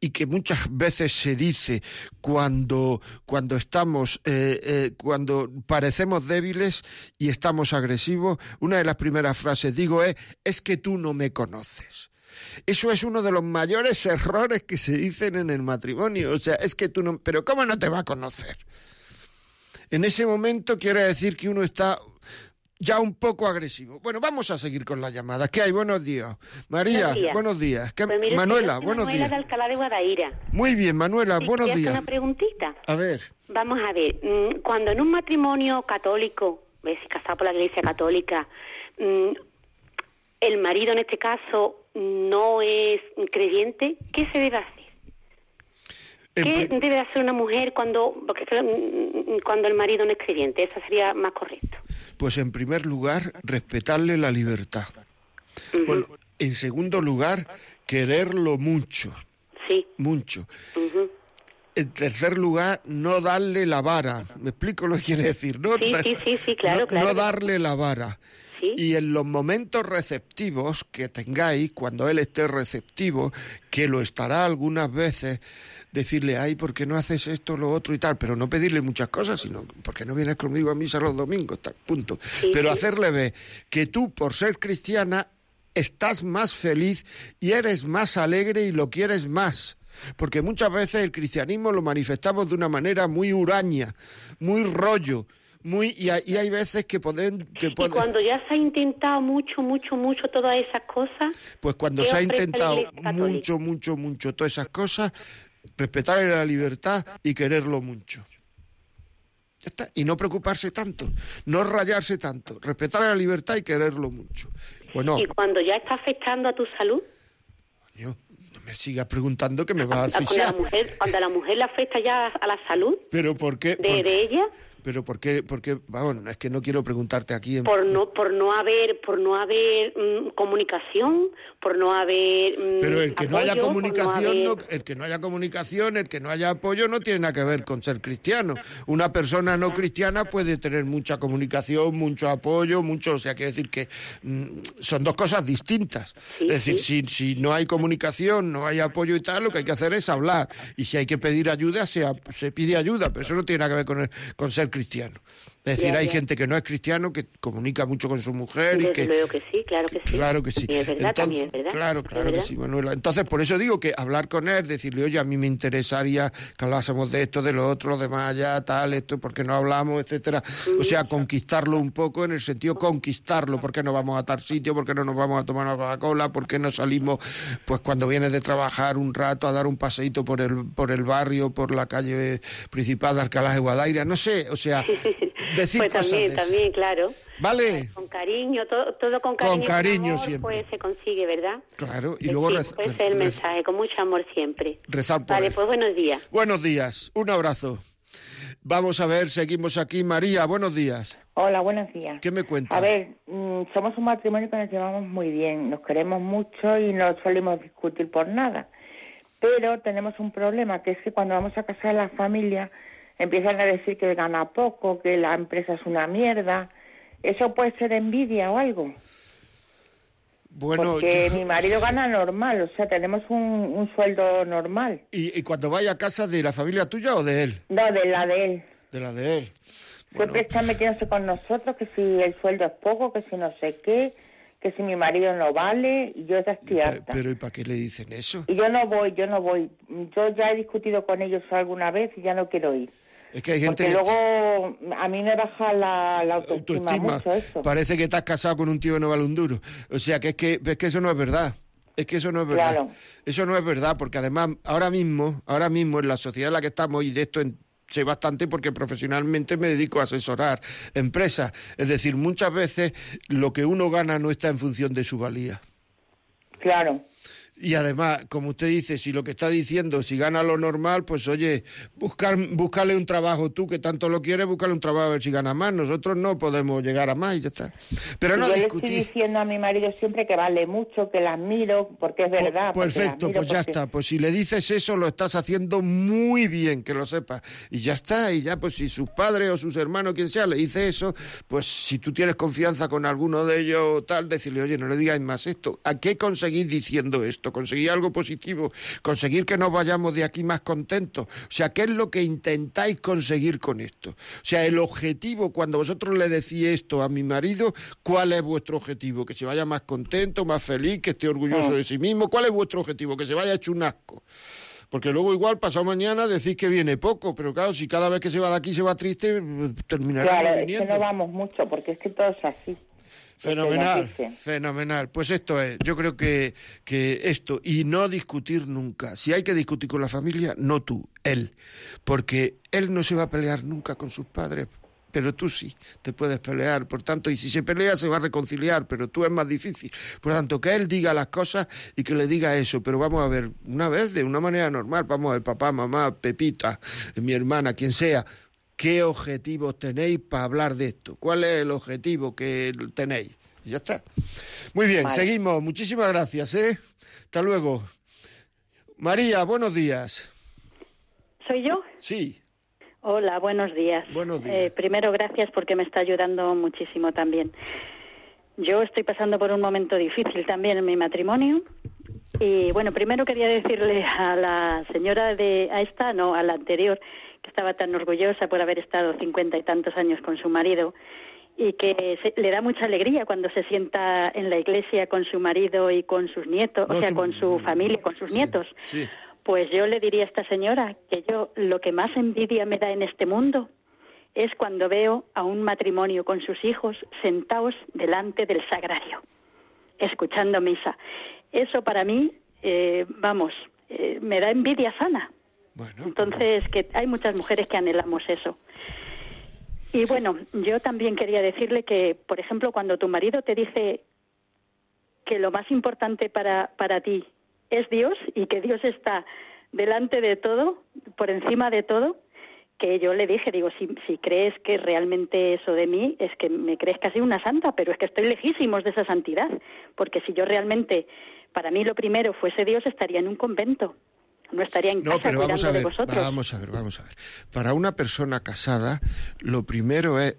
S2: y que muchas veces se dice cuando, cuando estamos, eh, eh, cuando parecemos débiles y estamos agresivos, una de las primeras frases digo es, es que tú no me conoces. Eso es uno de los mayores errores que se dicen en el matrimonio. O sea, es que tú no, pero ¿cómo no te va a conocer? En ese momento quiere decir que uno está ya un poco agresivo. Bueno, vamos a seguir con la llamada. ¿Qué hay? Buenos días. María, buenos días. Pues Manuela, buenos días.
S7: de Alcalá de Guadaira.
S2: Muy bien, Manuela, buenos días.
S7: una preguntita?
S2: A ver.
S7: Vamos a ver, mm, cuando en un matrimonio católico, ves, casado por la Iglesia Católica, mm, el marido en este caso no es creyente, ¿qué se debe hacer? ¿Qué debe hacer una mujer cuando, mm, cuando el marido no es creyente? Eso sería más correcto.
S2: Pues en primer lugar, respetarle la libertad. Bueno, en segundo lugar, quererlo mucho.
S7: Sí.
S2: Mucho. En tercer lugar, no darle la vara. ¿Me explico lo que quiere decir? No,
S7: sí, sí, sí, claro, claro.
S2: No darle la vara. Y en los momentos receptivos que tengáis, cuando él esté receptivo, que lo estará algunas veces, decirle, ay, ¿por qué no haces esto, lo otro y tal? Pero no pedirle muchas cosas, sino, ¿por qué no vienes conmigo a misa los domingos? Tal, punto. Pero hacerle ver que tú, por ser cristiana, estás más feliz y eres más alegre y lo quieres más. porque muchas veces el cristianismo lo manifestamos de una manera muy huraña, muy rollo, muy y hay, y hay veces que pueden que
S7: Y
S2: pueden-
S7: cuando ya se ha intentado mucho, mucho, mucho todas esas cosas,
S2: pues cuando
S7: ¿qué
S2: se ha intentado mucho, mucho, mucho todas esas cosas, respetar la libertad y quererlo mucho. Ya está. Y no preocuparse tanto, no rayarse tanto, respetar la libertad y quererlo mucho. Bueno,
S7: y cuando ya está afectando a tu salud,
S2: coño, no me sigas preguntando que me vas a
S7: a- cuando la
S2: asfixiar.
S7: mujer, cuando a la mujer le afecta ya a la salud
S2: Pero ¿por qué?
S7: de,
S2: por-
S7: de ella,
S2: Pero ¿por qué? Porque, vamos, es que no quiero preguntarte aquí. En...
S7: por no, por no haber, por no haber mm, comunicación, por no haber mm,
S2: Pero el que no haya comunicación, no-
S7: haber-
S2: el que no haya comunicación, el que no haya apoyo, no tiene nada que ver con ser cristiano. Una persona no cristiana puede tener mucha comunicación, mucho apoyo, mucho, o sea, quiere decir que mm, son dos cosas distintas.
S7: Sí,
S2: es decir,
S7: sí.
S2: si, si no hay comunicación, no hay apoyo y tal, lo que hay que hacer es hablar. Y si hay que pedir ayuda, se, se pide ayuda, pero eso no tiene nada que ver con, el- con ser cristiano cristiano. Es decir,
S7: Ya,
S2: hay
S7: ya.
S2: gente que no es cristiano, que comunica mucho con su mujer y
S7: Desde
S2: que...
S7: luego que sí, claro que sí.
S2: Claro que sí.
S7: Y es verdad,
S2: Entonces,
S7: también verdad.
S2: Claro, claro que sí, Manuela. Entonces, por eso digo que hablar con él, decirle, oye, a mí me interesaría que hablásemos de esto, de lo otro, lo demás allá, tal, esto, porque no hablamos, etcétera. O sea, conquistarlo un poco en el sentido conquistarlo, ¿por qué no vamos a tal sitio? ¿Por qué no nos vamos a tomar una Coca-Cola? ¿Por qué no salimos, pues cuando vienes de trabajar un rato a dar un paseíto por el, por el barrio, por la calle principal de Alcalá de Guadaira? No sé, o sea, decir
S7: pues
S2: cosas
S7: también,
S2: de esas.
S7: también, claro.
S2: ¿Vale?
S7: Con cariño, todo, todo con cariño.
S2: Con cariño
S7: amor,
S2: siempre.
S7: Pues se consigue, ¿verdad?
S2: Claro, y
S7: Pues
S2: luego
S7: sí,
S2: rez-
S7: pues el mensaje, con mucho amor siempre.
S2: rezar por
S7: Vale,
S2: él.
S7: pues buenos días.
S2: Buenos días, un abrazo. Vamos a ver, seguimos aquí. María, buenos días.
S8: Hola, buenos días.
S2: ¿Qué me cuentas?
S8: A ver, mm, somos un matrimonio que nos llevamos muy bien, nos queremos mucho y no solemos discutir por nada. Pero tenemos un problema, que es que cuando vamos a casar la familia empiezan a decir que gana poco, que la empresa es una mierda. ¿Eso puede ser envidia o algo?
S2: bueno,
S8: Porque
S2: yo-
S8: mi marido gana normal, o sea, tenemos un, un sueldo normal.
S2: ¿y, y cuando vaya a casa de la familia tuya o de él?
S8: No, de la de él.
S2: De la de él. Bueno,
S8: Siempre están metiéndose con nosotros, que si el sueldo es poco, que si no sé qué, que si mi marido no vale, y yo ya estoy harta.
S2: pero ¿y para qué le dicen eso?
S8: Y yo no voy, yo no voy. Yo ya he discutido con ellos alguna vez y ya no quiero ir.
S2: Es que hay gente
S8: Porque
S2: que
S8: luego a mí me baja la, la autoestima,
S2: autoestima.
S8: mucho eso.
S2: Parece que estás casado con un tío que no vale un duro. O sea, que es que, es que eso no es verdad. Es que eso no es verdad.
S8: Claro.
S2: Eso no es verdad, porque además, ahora mismo, ahora mismo, en la sociedad en la que estamos, y de esto en- sé bastante porque profesionalmente me dedico a asesorar empresas. Es decir, muchas veces lo que uno gana no está en función de su valía.
S8: Claro.
S2: Y además, como usted dice, si lo que está diciendo, si gana lo normal, pues oye, buscar, buscarle un trabajo tú que tanto lo quieres, buscarle un trabajo a ver si gana más. Nosotros no podemos llegar a más y ya está. Pero no
S8: yo le estoy diciendo a mi marido siempre que vale mucho, que la admiro, porque es verdad.
S2: Pues, perfecto, pues ya
S8: porque-
S2: está. Pues si le dices eso, lo estás haciendo muy bien, que lo sepas. Y ya está, y ya, pues si sus padres o sus hermanos, quien sea, le dice eso, pues si tú tienes confianza con alguno de ellos o tal, decirle, oye, no le digáis más esto. ¿A qué conseguís diciendo esto? ¿Conseguir algo positivo? ¿Conseguir que nos vayamos de aquí más contentos? O sea, ¿qué es lo que intentáis conseguir con esto? O sea, el objetivo, cuando vosotros le decís esto a mi marido, ¿cuál es vuestro objetivo? ¿Que se vaya más contento, más feliz, que esté orgulloso de sí mismo? ¿Cuál es vuestro objetivo? Que se vaya hecho un asco. Porque luego igual pasado mañana decís que viene poco, pero claro, si cada vez que se va de aquí se va triste, terminará
S8: Claro, es que no vamos mucho, porque es que todo es así.
S2: Fenomenal, fenomenal. Pues esto es, yo creo que, que esto, y no discutir nunca. Si hay que discutir con la familia, no tú, él. Porque él no se va a pelear nunca con sus padres, pero tú sí, te puedes pelear. Por tanto, y si se pelea, se va a reconciliar, pero tú es más difícil. Por tanto, que él diga las cosas y que le diga eso. Pero vamos a ver, una vez, de una manera normal, vamos a ver, papá, mamá, Pepita, mi hermana, quien sea. ¿Qué objetivos tenéis para hablar de esto? ¿Cuál es el objetivo que tenéis? Y ya está. Muy bien,
S8: Vale.
S2: seguimos. Muchísimas gracias, ¿eh? Hasta luego. María, buenos días.
S9: ¿Soy yo?
S2: Sí,
S9: Hola, buenos días.
S2: Buenos días.
S9: Eh, primero, gracias porque me está ayudando muchísimo también. Yo estoy pasando por un momento difícil también en mi matrimonio. Y bueno, primero quería decirle a la señora de, a esta, no, a la anterior, que estaba tan orgullosa por haber estado cincuenta y tantos años con su marido y que se- le da mucha alegría cuando se sienta en la iglesia con su marido y con sus nietos,
S2: No,
S9: o sea,
S2: su-
S9: con su familia, con sus
S2: Sí,
S9: nietos
S2: sí.
S9: Pues yo le diría a esta señora que yo lo que más envidia me da en este mundo es cuando veo a un matrimonio con sus hijos sentados delante del sagrario, escuchando misa. Eso para mí, eh, vamos, eh, me da envidia sana. Entonces, que hay muchas mujeres que anhelamos eso. Y bueno, yo también quería decirle que, por ejemplo, cuando tu marido te dice que lo más importante para, para ti es Dios y que Dios está delante de todo, por encima de todo, que yo le dije, digo, si, si crees que realmente eso de mí, es que me crees casi una santa, pero es que estoy lejísimos de esa santidad, porque si yo realmente, para mí lo primero fuese Dios, estaría en un convento, no estaría en casa
S2: pero vamos a ver,
S9: vosotros.
S2: Vamos a ver, vamos a ver. Para una persona casada, lo primero es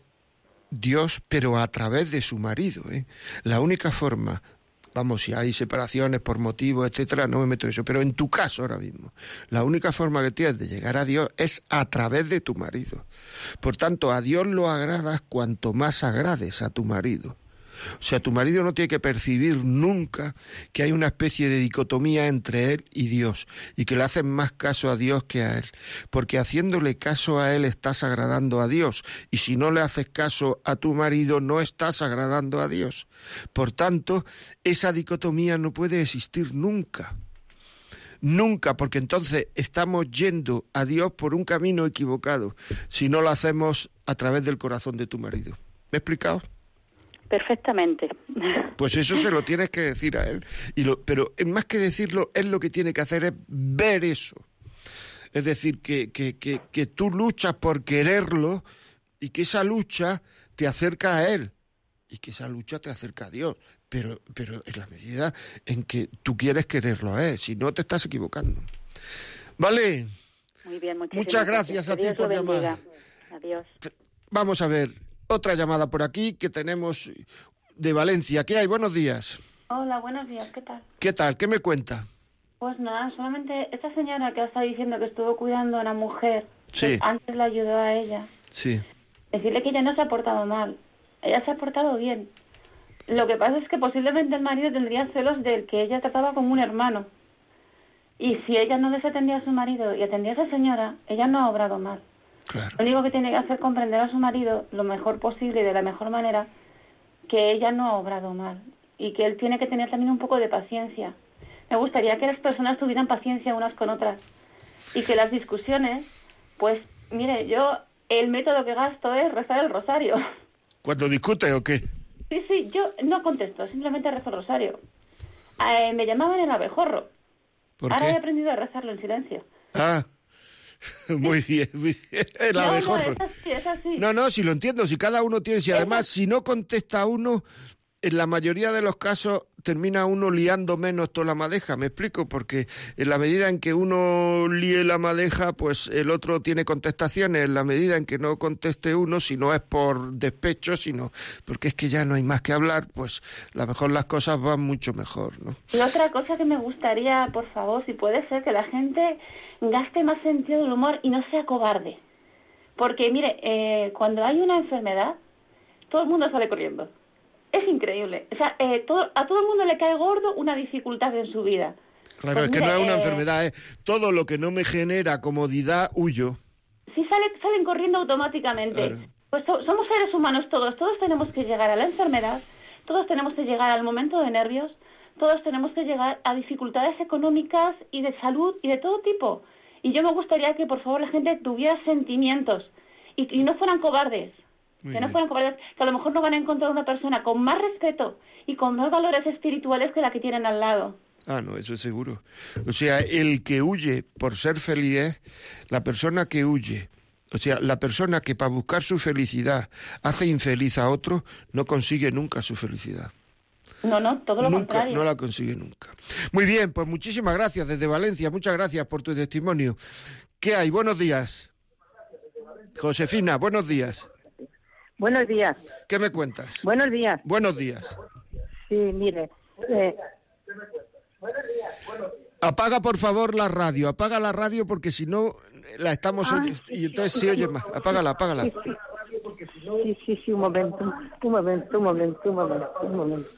S2: Dios, pero a través de su marido. ¿eh? La única forma vamos, si hay separaciones por motivos, etcétera, no me meto en eso, pero en tu caso ahora mismo, la única forma que tienes de llegar a Dios es a través de tu marido. Por tanto, a Dios lo agradas cuanto más agrades a tu marido. O sea, tu marido no tiene que percibir nunca que hay una especie de dicotomía entre él y Dios y que le hacen más caso a Dios que a él. Porque haciéndole caso a él estás agradando a Dios y si no le haces caso a tu marido no estás agradando a Dios. Por tanto, esa dicotomía no puede existir nunca. Nunca, porque entonces estamos yendo a Dios por un camino equivocado si no lo hacemos a través del corazón de tu marido. ¿Me he explicado?
S9: Perfectamente.
S2: Pues eso se lo tienes que decir a él. Y lo, pero más que decirlo, él lo que tiene que hacer es ver eso. Es decir, que, que, que, que tú luchas por quererlo y que esa lucha te acerca a él y que esa lucha te acerca a Dios. Pero, pero en la medida en que tú quieres quererlo a él, si no te estás equivocando. ¿Vale?
S9: Muy bien,
S2: Muchas gracias, a ti por llamar.
S9: Adiós.
S2: Vamos a ver, otra llamada por aquí que tenemos de Valencia. ¿Qué hay? Buenos días.
S10: Hola, buenos días. ¿Qué tal?
S2: ¿Qué tal? ¿Qué me cuenta?
S10: Pues nada, solamente esta señora que está diciendo que estuvo cuidando a una mujer,
S2: sí.
S10: antes la ayudó a ella.
S2: Sí.
S10: Decirle que ella no se ha portado mal. Ella se ha portado bien. Lo que pasa es que posiblemente el marido tendría celos del que ella trataba como un hermano. Y si ella no desatendía a su marido y atendía a esa señora, ella no ha obrado mal. Lo único que tiene que hacer es comprender a su marido lo mejor posible y de la mejor manera que ella no ha obrado mal y que él tiene que tener también un poco de paciencia. Me gustaría que las personas tuvieran paciencia unas con otras y que las discusiones, pues, mire, yo el método que gasto es rezar el rosario.
S2: ¿Cuando discute o qué?
S10: Sí, sí, yo no contesto, simplemente rezo el rosario. Eh, me llamaban el abejorro. Ahora he aprendido a rezarlo en silencio.
S2: Ah. [LAUGHS] Muy bien, muy bien. El
S10: no,
S2: abejorro.
S10: No, es así, es así.
S2: no, no, si lo entiendo, si cada uno tiene, si además, si no contesta uno, en la mayoría de los casos termina uno liando menos toda la madeja, me explico, porque en la medida en que uno líe la madeja, pues el otro tiene contestaciones, en la medida en que no conteste uno, si no es por despecho, sino porque es que ya no hay más que hablar, pues a lo mejor las cosas van mucho mejor, ¿no?
S10: Y otra cosa que me gustaría, por favor, si puede ser, que la gente gaste más sentido del humor y no sea cobarde. Porque, mire, eh, cuando hay una enfermedad, todo el mundo sale corriendo. Es increíble. O sea, eh, todo, a todo el mundo le cae gordo una dificultad en su vida.
S2: Claro,
S10: Pues
S2: es que
S10: mire,
S2: no es una
S10: eh,
S2: enfermedad, es todo lo que no me genera comodidad, huyo.
S10: Sí, sale, salen corriendo automáticamente.
S2: Claro.
S10: Pues so- somos seres humanos todos. Todos tenemos que llegar a la enfermedad, todos tenemos que llegar al momento de nervios, todos tenemos que llegar a dificultades económicas y de salud y de todo tipo. Y yo me gustaría que, por favor, la gente tuviera sentimientos y, y no fueran cobardes.
S2: Muy
S10: que no fueran cobardes, que a lo mejor no van a encontrar una persona con más respeto y con más valores espirituales que la que tienen al lado.
S2: Ah, no, eso es seguro. O sea, el que huye por ser feliz, la persona que huye, o sea, la persona que para buscar su felicidad hace infeliz a otro, no consigue nunca su felicidad.
S10: No, no, todo lo
S2: nunca,
S10: contrario.
S2: no la consigue nunca. Muy bien, pues muchísimas gracias desde Valencia, muchas gracias por tu testimonio. ¿Qué hay? Buenos días. Josefina, buenos días.
S6: Buenos días.
S2: ¿Qué me cuentas?
S6: Buenos días.
S2: Buenos días.
S6: Sí, mire. eh,
S2: Apaga por favor la radio, apaga la radio porque si no la estamos
S6: Ah,
S2: oyendo y entonces se oye más. Apágala, apágala.
S6: sí, sí, sí, sí, un momento, un momento, un momento, un momento, un momento.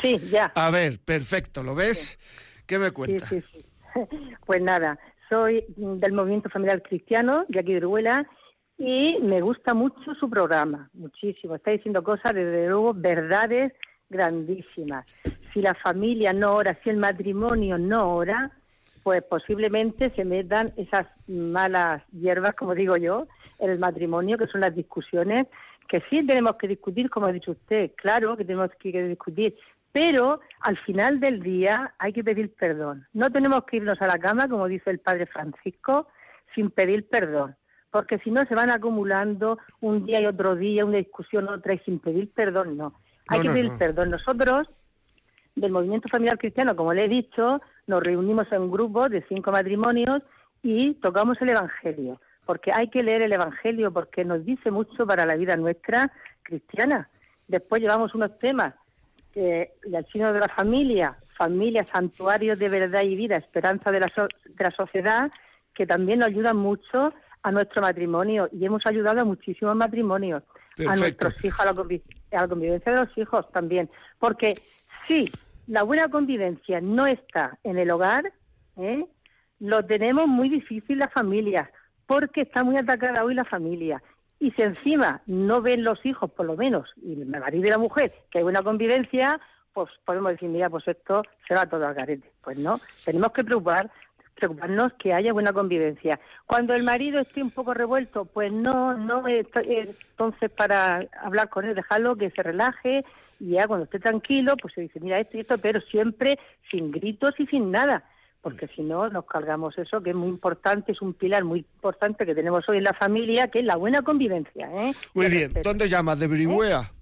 S6: Sí, ya.
S2: A ver, perfecto, ¿lo ves? ¿Qué me cuenta?
S6: Sí, sí, sí. [LAUGHS] Pues nada, soy del Movimiento Familiar Cristiano de aquí de Uruguela y me gusta mucho su programa, muchísimo. Está diciendo cosas, desde luego, verdades grandísimas. Si la familia no ora, si el matrimonio no ora, pues posiblemente se metan esas malas hierbas, como digo yo, en el matrimonio, que son las discusiones, que sí tenemos que discutir, como ha dicho usted, claro que tenemos que discutir, pero al final del día hay que pedir perdón. No tenemos que irnos a la cama, como dice el padre Francisco, sin pedir perdón, porque si no se van acumulando un día y otro día, una discusión otra y sin pedir perdón, no. Hay
S2: No,
S6: que
S2: no,
S6: pedir
S2: no.
S6: perdón. Nosotros, del Movimiento Familiar Cristiano, como le he dicho, nos reunimos en grupos de cinco matrimonios y tocamos el Evangelio, porque hay que leer el Evangelio, porque nos dice mucho para la vida nuestra cristiana. Después llevamos unos temas, eh, el signo de la familia, familia, santuario de verdad y vida, esperanza de la, so- de la sociedad, que también nos ayudan mucho a nuestro matrimonio y hemos ayudado a muchísimos matrimonios, a nuestros hijos, a la, convi- a la convivencia de los hijos también. Porque si la buena convivencia no está en el hogar, ¿eh? lo tenemos muy difícil las familias, porque está muy atacada hoy la familia. Y si encima no ven los hijos, por lo menos, y el marido y la mujer, que hay buena convivencia, pues podemos decir, mira, pues esto se va todo al garete. Pues no, tenemos que preocupar, preocuparnos que haya buena convivencia. Cuando el marido esté un poco revuelto, pues no, no, eh, eh, entonces para hablar con él, dejarlo que se relaje y ya cuando esté tranquilo, pues se dice, mira esto y esto, pero siempre sin gritos y sin nada porque si no nos cargamos eso que es muy importante, es un pilar muy importante que tenemos hoy en la familia, que es la buena convivencia. ¿eh?
S2: Muy bien. ¿dónde llamas? ¿De Brihuea?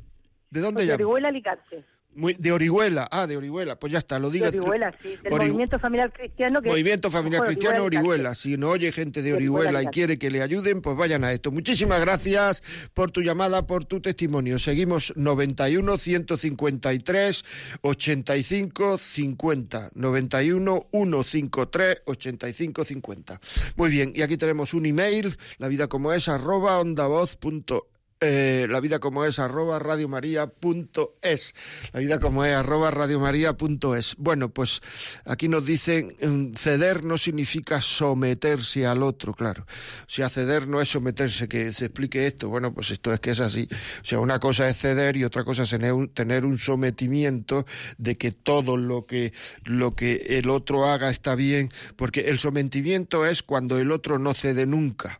S2: ¿De dónde
S6: Pues de
S2: llamas?
S6: Orihuela, Alicante.
S2: Muy- de Orihuela, ah, de Orihuela, pues ya está, lo
S6: De
S2: digo.
S6: Orihuela, sí, del Movimiento Familiar Cristiano. Que
S2: Movimiento Familiar Cristiano. Orihuela. Si no oye gente de
S6: De Orihuela,
S2: Orihuela y quiere que le ayuden, pues vayan a esto. Muchísimas gracias por tu llamada, por tu testimonio. Seguimos 91 153 85 50. 91 153 85 50. Muy bien, y aquí tenemos un email, la vida como es, arroba ondavoz punto eh, la vida como es arroba radiomaria.es la vida como es arroba radiomaria.es bueno pues aquí nos dicen mm, ceder no significa someterse al otro claro. O sea ceder no es someterse que se explique esto. Bueno pues esto es que es así. O sea una cosa es ceder y otra cosa es tener un, sometimiento de que todo lo que lo que el otro haga está bien porque el sometimiento es cuando el otro no cede nunca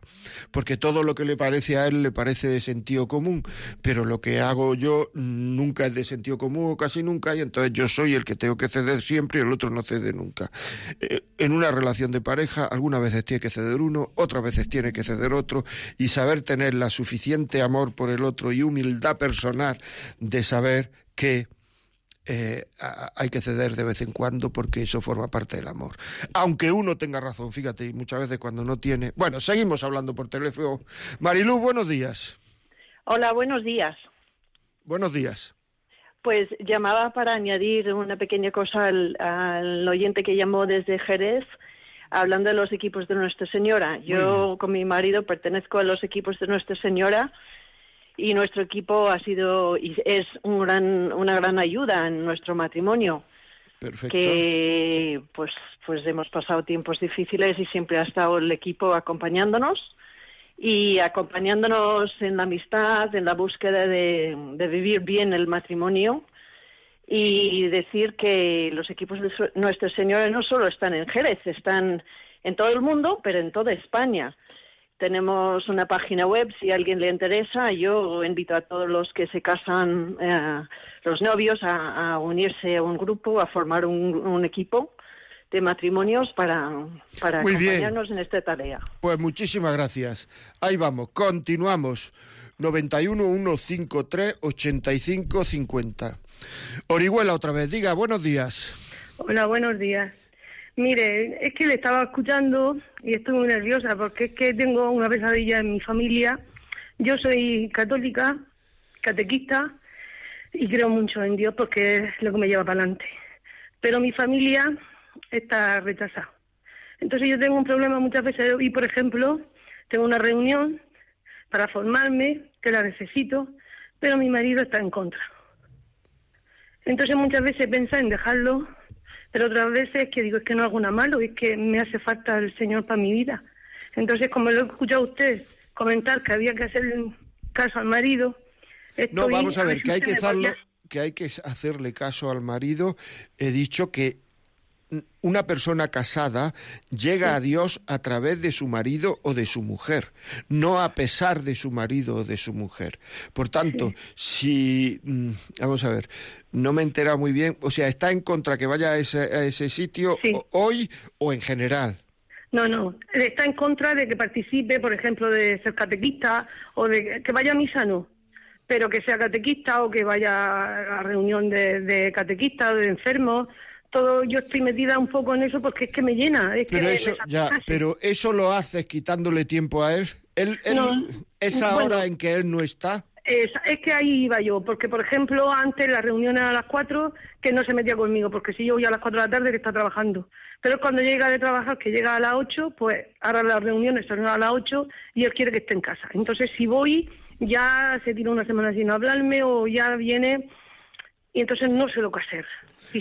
S2: porque todo lo que le parece a él le parece de sentido común, pero lo que hago yo nunca es de sentido común o casi nunca, y entonces yo soy el que tengo que ceder siempre y el otro no cede nunca. Eh, en una relación de pareja, algunas veces tiene que ceder uno, otras veces tiene que ceder otro, y saber tener la suficiente amor por el otro y humildad personal de saber que eh, hay que ceder de vez en cuando porque eso forma parte del amor. Aunque uno tenga razón, fíjate, y muchas veces cuando no tiene. Bueno, seguimos hablando por teléfono. Marilú, buenos días.
S3: Hola, buenos días.
S2: Buenos días.
S3: Pues llamaba para añadir una pequeña cosa al, al oyente que llamó desde Jerez, hablando de los equipos de Nuestra Señora. Yo con mi marido pertenezco a los equipos de Nuestra Señora y nuestro equipo ha sido y es un gran, una gran ayuda en nuestro matrimonio.
S2: Perfecto.
S3: que pues pues hemos pasado tiempos difíciles y siempre ha estado el equipo acompañándonos y acompañándonos en la amistad, en la búsqueda de, vivir bien el matrimonio y decir que los equipos de Nuestra Señora no solo están en Jerez, están en todo el mundo, pero en toda España. Tenemos una página web, si a alguien le interesa, yo invito a todos los que se casan, eh, los novios, a, unirse a un grupo, a formar un equipo de matrimonios para, para
S2: Muy bien.
S3: acompañarnos en esta tarea.
S2: Pues muchísimas gracias. Ahí vamos, continuamos. 91 153 85 50. Orihuela otra vez, diga, buenos días.
S11: Hola, buenos días. Mire, es que le estaba escuchando y estoy muy nerviosa porque es que tengo una pesadilla en mi familia. Yo soy católica, catequista y creo mucho en Dios porque es lo que me lleva para adelante. Pero mi familia está rechazada. Entonces yo tengo un problema muchas veces y, por ejemplo, tengo una reunión para formarme, que la necesito, pero mi marido está en contra. Entonces muchas veces pensé en dejarlo, pero otras veces que digo, es que no hago nada malo, es que me hace falta el Señor para mi vida. Entonces, como lo he escuchado a usted comentar que había que hacer caso al marido,
S2: no,
S11: estoy-
S2: vamos a ver, que hay que, hacerlo, que hay que hacerle caso al marido. He dicho que una persona casada llega a Dios a través de su marido o de su mujer, no a pesar de su marido o de su mujer. Por tanto, si, mm, vamos a ver, no me he enterado muy bien, o sea, ¿está en contra que vaya a ese, a ese sitio hoy o en general?
S11: No, no, está en contra de que participe, por ejemplo, de ser catequista o de que vaya a misa, no. Pero que sea catequista o que vaya a reunión de, de catequistas, de enfermos, todo, yo estoy metida un poco en eso porque es que me llena. Es
S2: Pero
S11: que
S2: eso,
S11: me
S2: ya,
S11: satisface.
S2: pero eso lo haces quitándole tiempo a él. Él, él-
S11: No,
S2: esa
S11: bueno.
S2: hora en que él no está.
S11: Es, es que ahí iba yo, porque por ejemplo antes la reunión era a las 4, que no se metía conmigo, porque si yo voy a las 4 de la tarde que está trabajando. Pero cuando llega de trabajar, que llega a las 8, pues ahora las reuniones son a las 8 y él quiere que esté en casa. Entonces si voy, ya se tira una semana sin hablarme o ya viene y entonces no sé lo que hacer.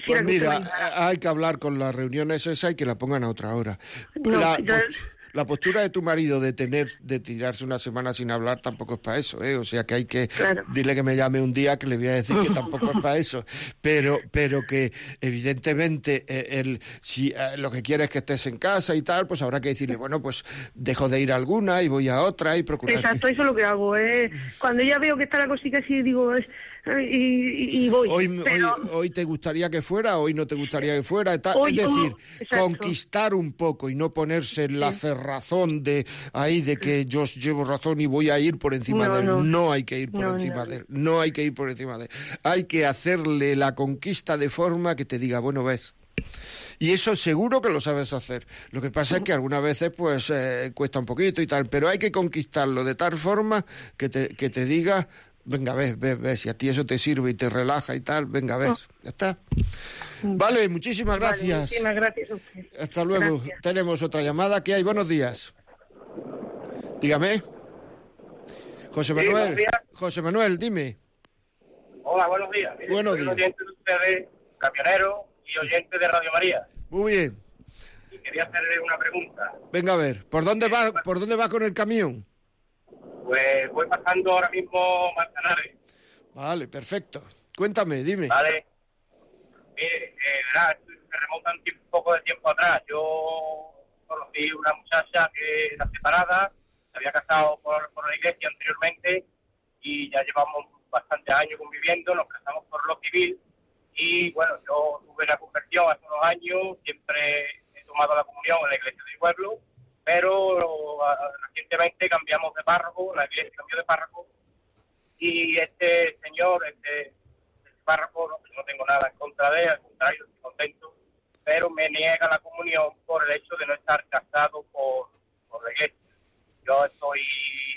S2: Pues mira, a- hay que hablar con las reuniones esas y que la pongan a otra hora.
S11: No,
S2: la,
S11: ya-
S2: post- la postura de tu marido de tener, de tirarse una semana sin hablar tampoco es para eso, ¿eh? O sea que hay que dile que me llame un día que le voy a decir que tampoco es para eso. Pero, pero que evidentemente eh, él, si eh, lo que quiere es que estés en casa y tal, pues habrá que decirle, bueno, pues dejo de ir a alguna y voy a otra y procurar.
S11: Exacto, eso es lo que hago. ¿eh? Cuando ya veo que está la cosita así, digo, es- y, voy.
S2: Hoy,
S11: Pero-
S2: hoy, hoy te gustaría que fuera, hoy no te gustaría que fuera. tal.
S11: Hoy
S2: es decir, conquistar un poco y no ponerse en la cerrazón de ahí de que yo llevo razón y voy a ir por encima
S11: No,
S2: de él.
S11: no.
S2: No hay que ir por
S11: No,
S2: encima
S11: no.
S2: de él. No hay que ir por encima de él. Hay que hacerle la conquista de forma que te diga, bueno, ves. Y eso seguro que lo sabes hacer. Lo que pasa es que algunas veces pues eh, cuesta un poquito y tal, pero hay que conquistarlo de tal forma que te, que te diga, venga, ves, ves, ves, si a ti eso te sirve y te relaja y tal, venga, ves, ya está. Vale, muchísimas
S11: Vale,
S2: gracias.
S11: muchísimas gracias a usted.
S2: Hasta luego.
S11: Gracias.
S2: Tenemos otra llamada. ¿Qué hay? Buenos días. Dígame. José
S12: Sí,
S2: Manuel.
S12: días.
S2: José Manuel, dime.
S12: Hola, buenos días. Mire,
S2: Buenos
S12: soy
S2: días.
S12: oyente de ustedes, camionero y oyente de Radio María.
S2: Muy bien.
S12: Y quería hacerle una pregunta.
S2: Venga a ver, ¿por dónde va, por dónde va con el camión?
S12: Pues voy pasando ahora mismo Manzanares,
S2: Vale, perfecto. Cuéntame, dime.
S12: ¿vale? Mire, eh, verá, esto se remonta un, tiempo- un poco de tiempo atrás. Yo conocí una muchacha que era separada, se había casado por, por la iglesia anteriormente y ya llevamos bastantes años conviviendo, nos casamos por lo civil y bueno, yo tuve la conversión hace unos años, siempre he tomado la comunión en la iglesia del pueblo, pero recientemente cambiamos de párroco, la iglesia cambió de párroco y este señor, este, este párroco, no, yo no tengo nada en contra de él, al contrario, estoy contento, pero me niega la comunión por el hecho de no estar casado por, por la iglesia. Yo estoy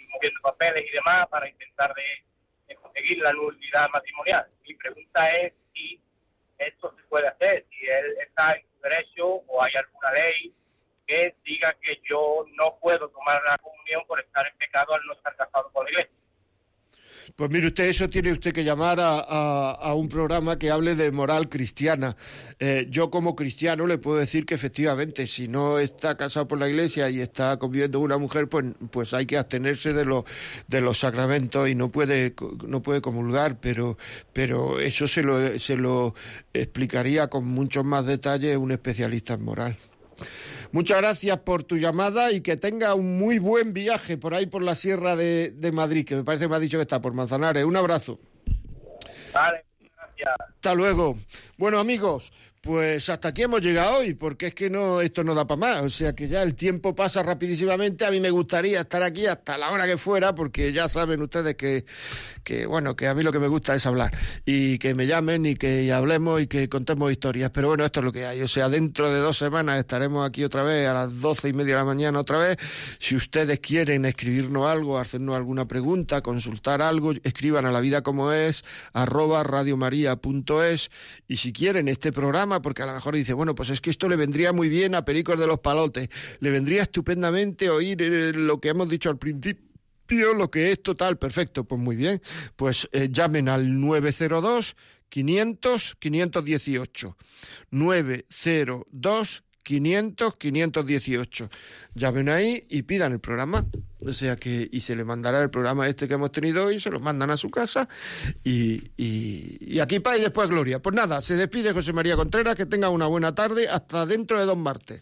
S12: moviendo papeles y demás para intentar de, de conseguir la nulidad matrimonial. Mi pregunta es si esto se puede hacer, si él está en su derecho o hay alguna ley que diga que yo no puedo tomar la comunión por estar en pecado al no estar casado con la iglesia.
S2: Pues mire usted, eso tiene usted que llamar a, a- a un programa que hable de moral cristiana. Eh, yo como cristiano le puedo decir que efectivamente, si no está casado por la iglesia y está conviviendo con una mujer, pues, pues hay que abstenerse de los, de los sacramentos y no puede, no puede comulgar, pero, pero eso se lo, se lo explicaría con muchos más detalles un especialista en moral. Muchas gracias por tu llamada y que tenga un muy buen viaje por ahí por la Sierra de, de Madrid, que me parece que me ha dicho que está por Manzanares. Un abrazo.
S12: Vale, gracias.
S2: Hasta luego. Bueno, amigos, pues hasta aquí hemos llegado hoy, porque es que no esto no da para más. O sea que ya el tiempo pasa rapidísimamente. A mí me gustaría estar aquí hasta la hora que fuera, porque ya saben ustedes que, que bueno, que a mí lo que me gusta es hablar. Y que me llamen y que hablemos y que contemos historias. Pero bueno, esto es lo que hay. O sea, dentro de dos semanas estaremos aquí otra vez a las doce y media de la mañana otra vez. Si ustedes quieren escribirnos algo, hacernos alguna pregunta, consultar algo, escriban a la vida como es, arroba radiomaria.es. Y si quieren este programa, porque a lo mejor dice, bueno, pues es que esto le vendría muy bien a Pericos de los Palotes, le vendría estupendamente oír eh, lo que hemos dicho al principio, lo que es total, perfecto, pues muy bien, pues eh, llamen al 902 500 518. 902 500 518. Llamen ahí y pidan el programa. O sea que, y se le mandará el programa este que hemos tenido hoy, se lo mandan a su casa y, y, aquí paz y después gloria. Pues nada, se despide José María Contreras, que tenga una buena tarde, hasta dentro de dos martes.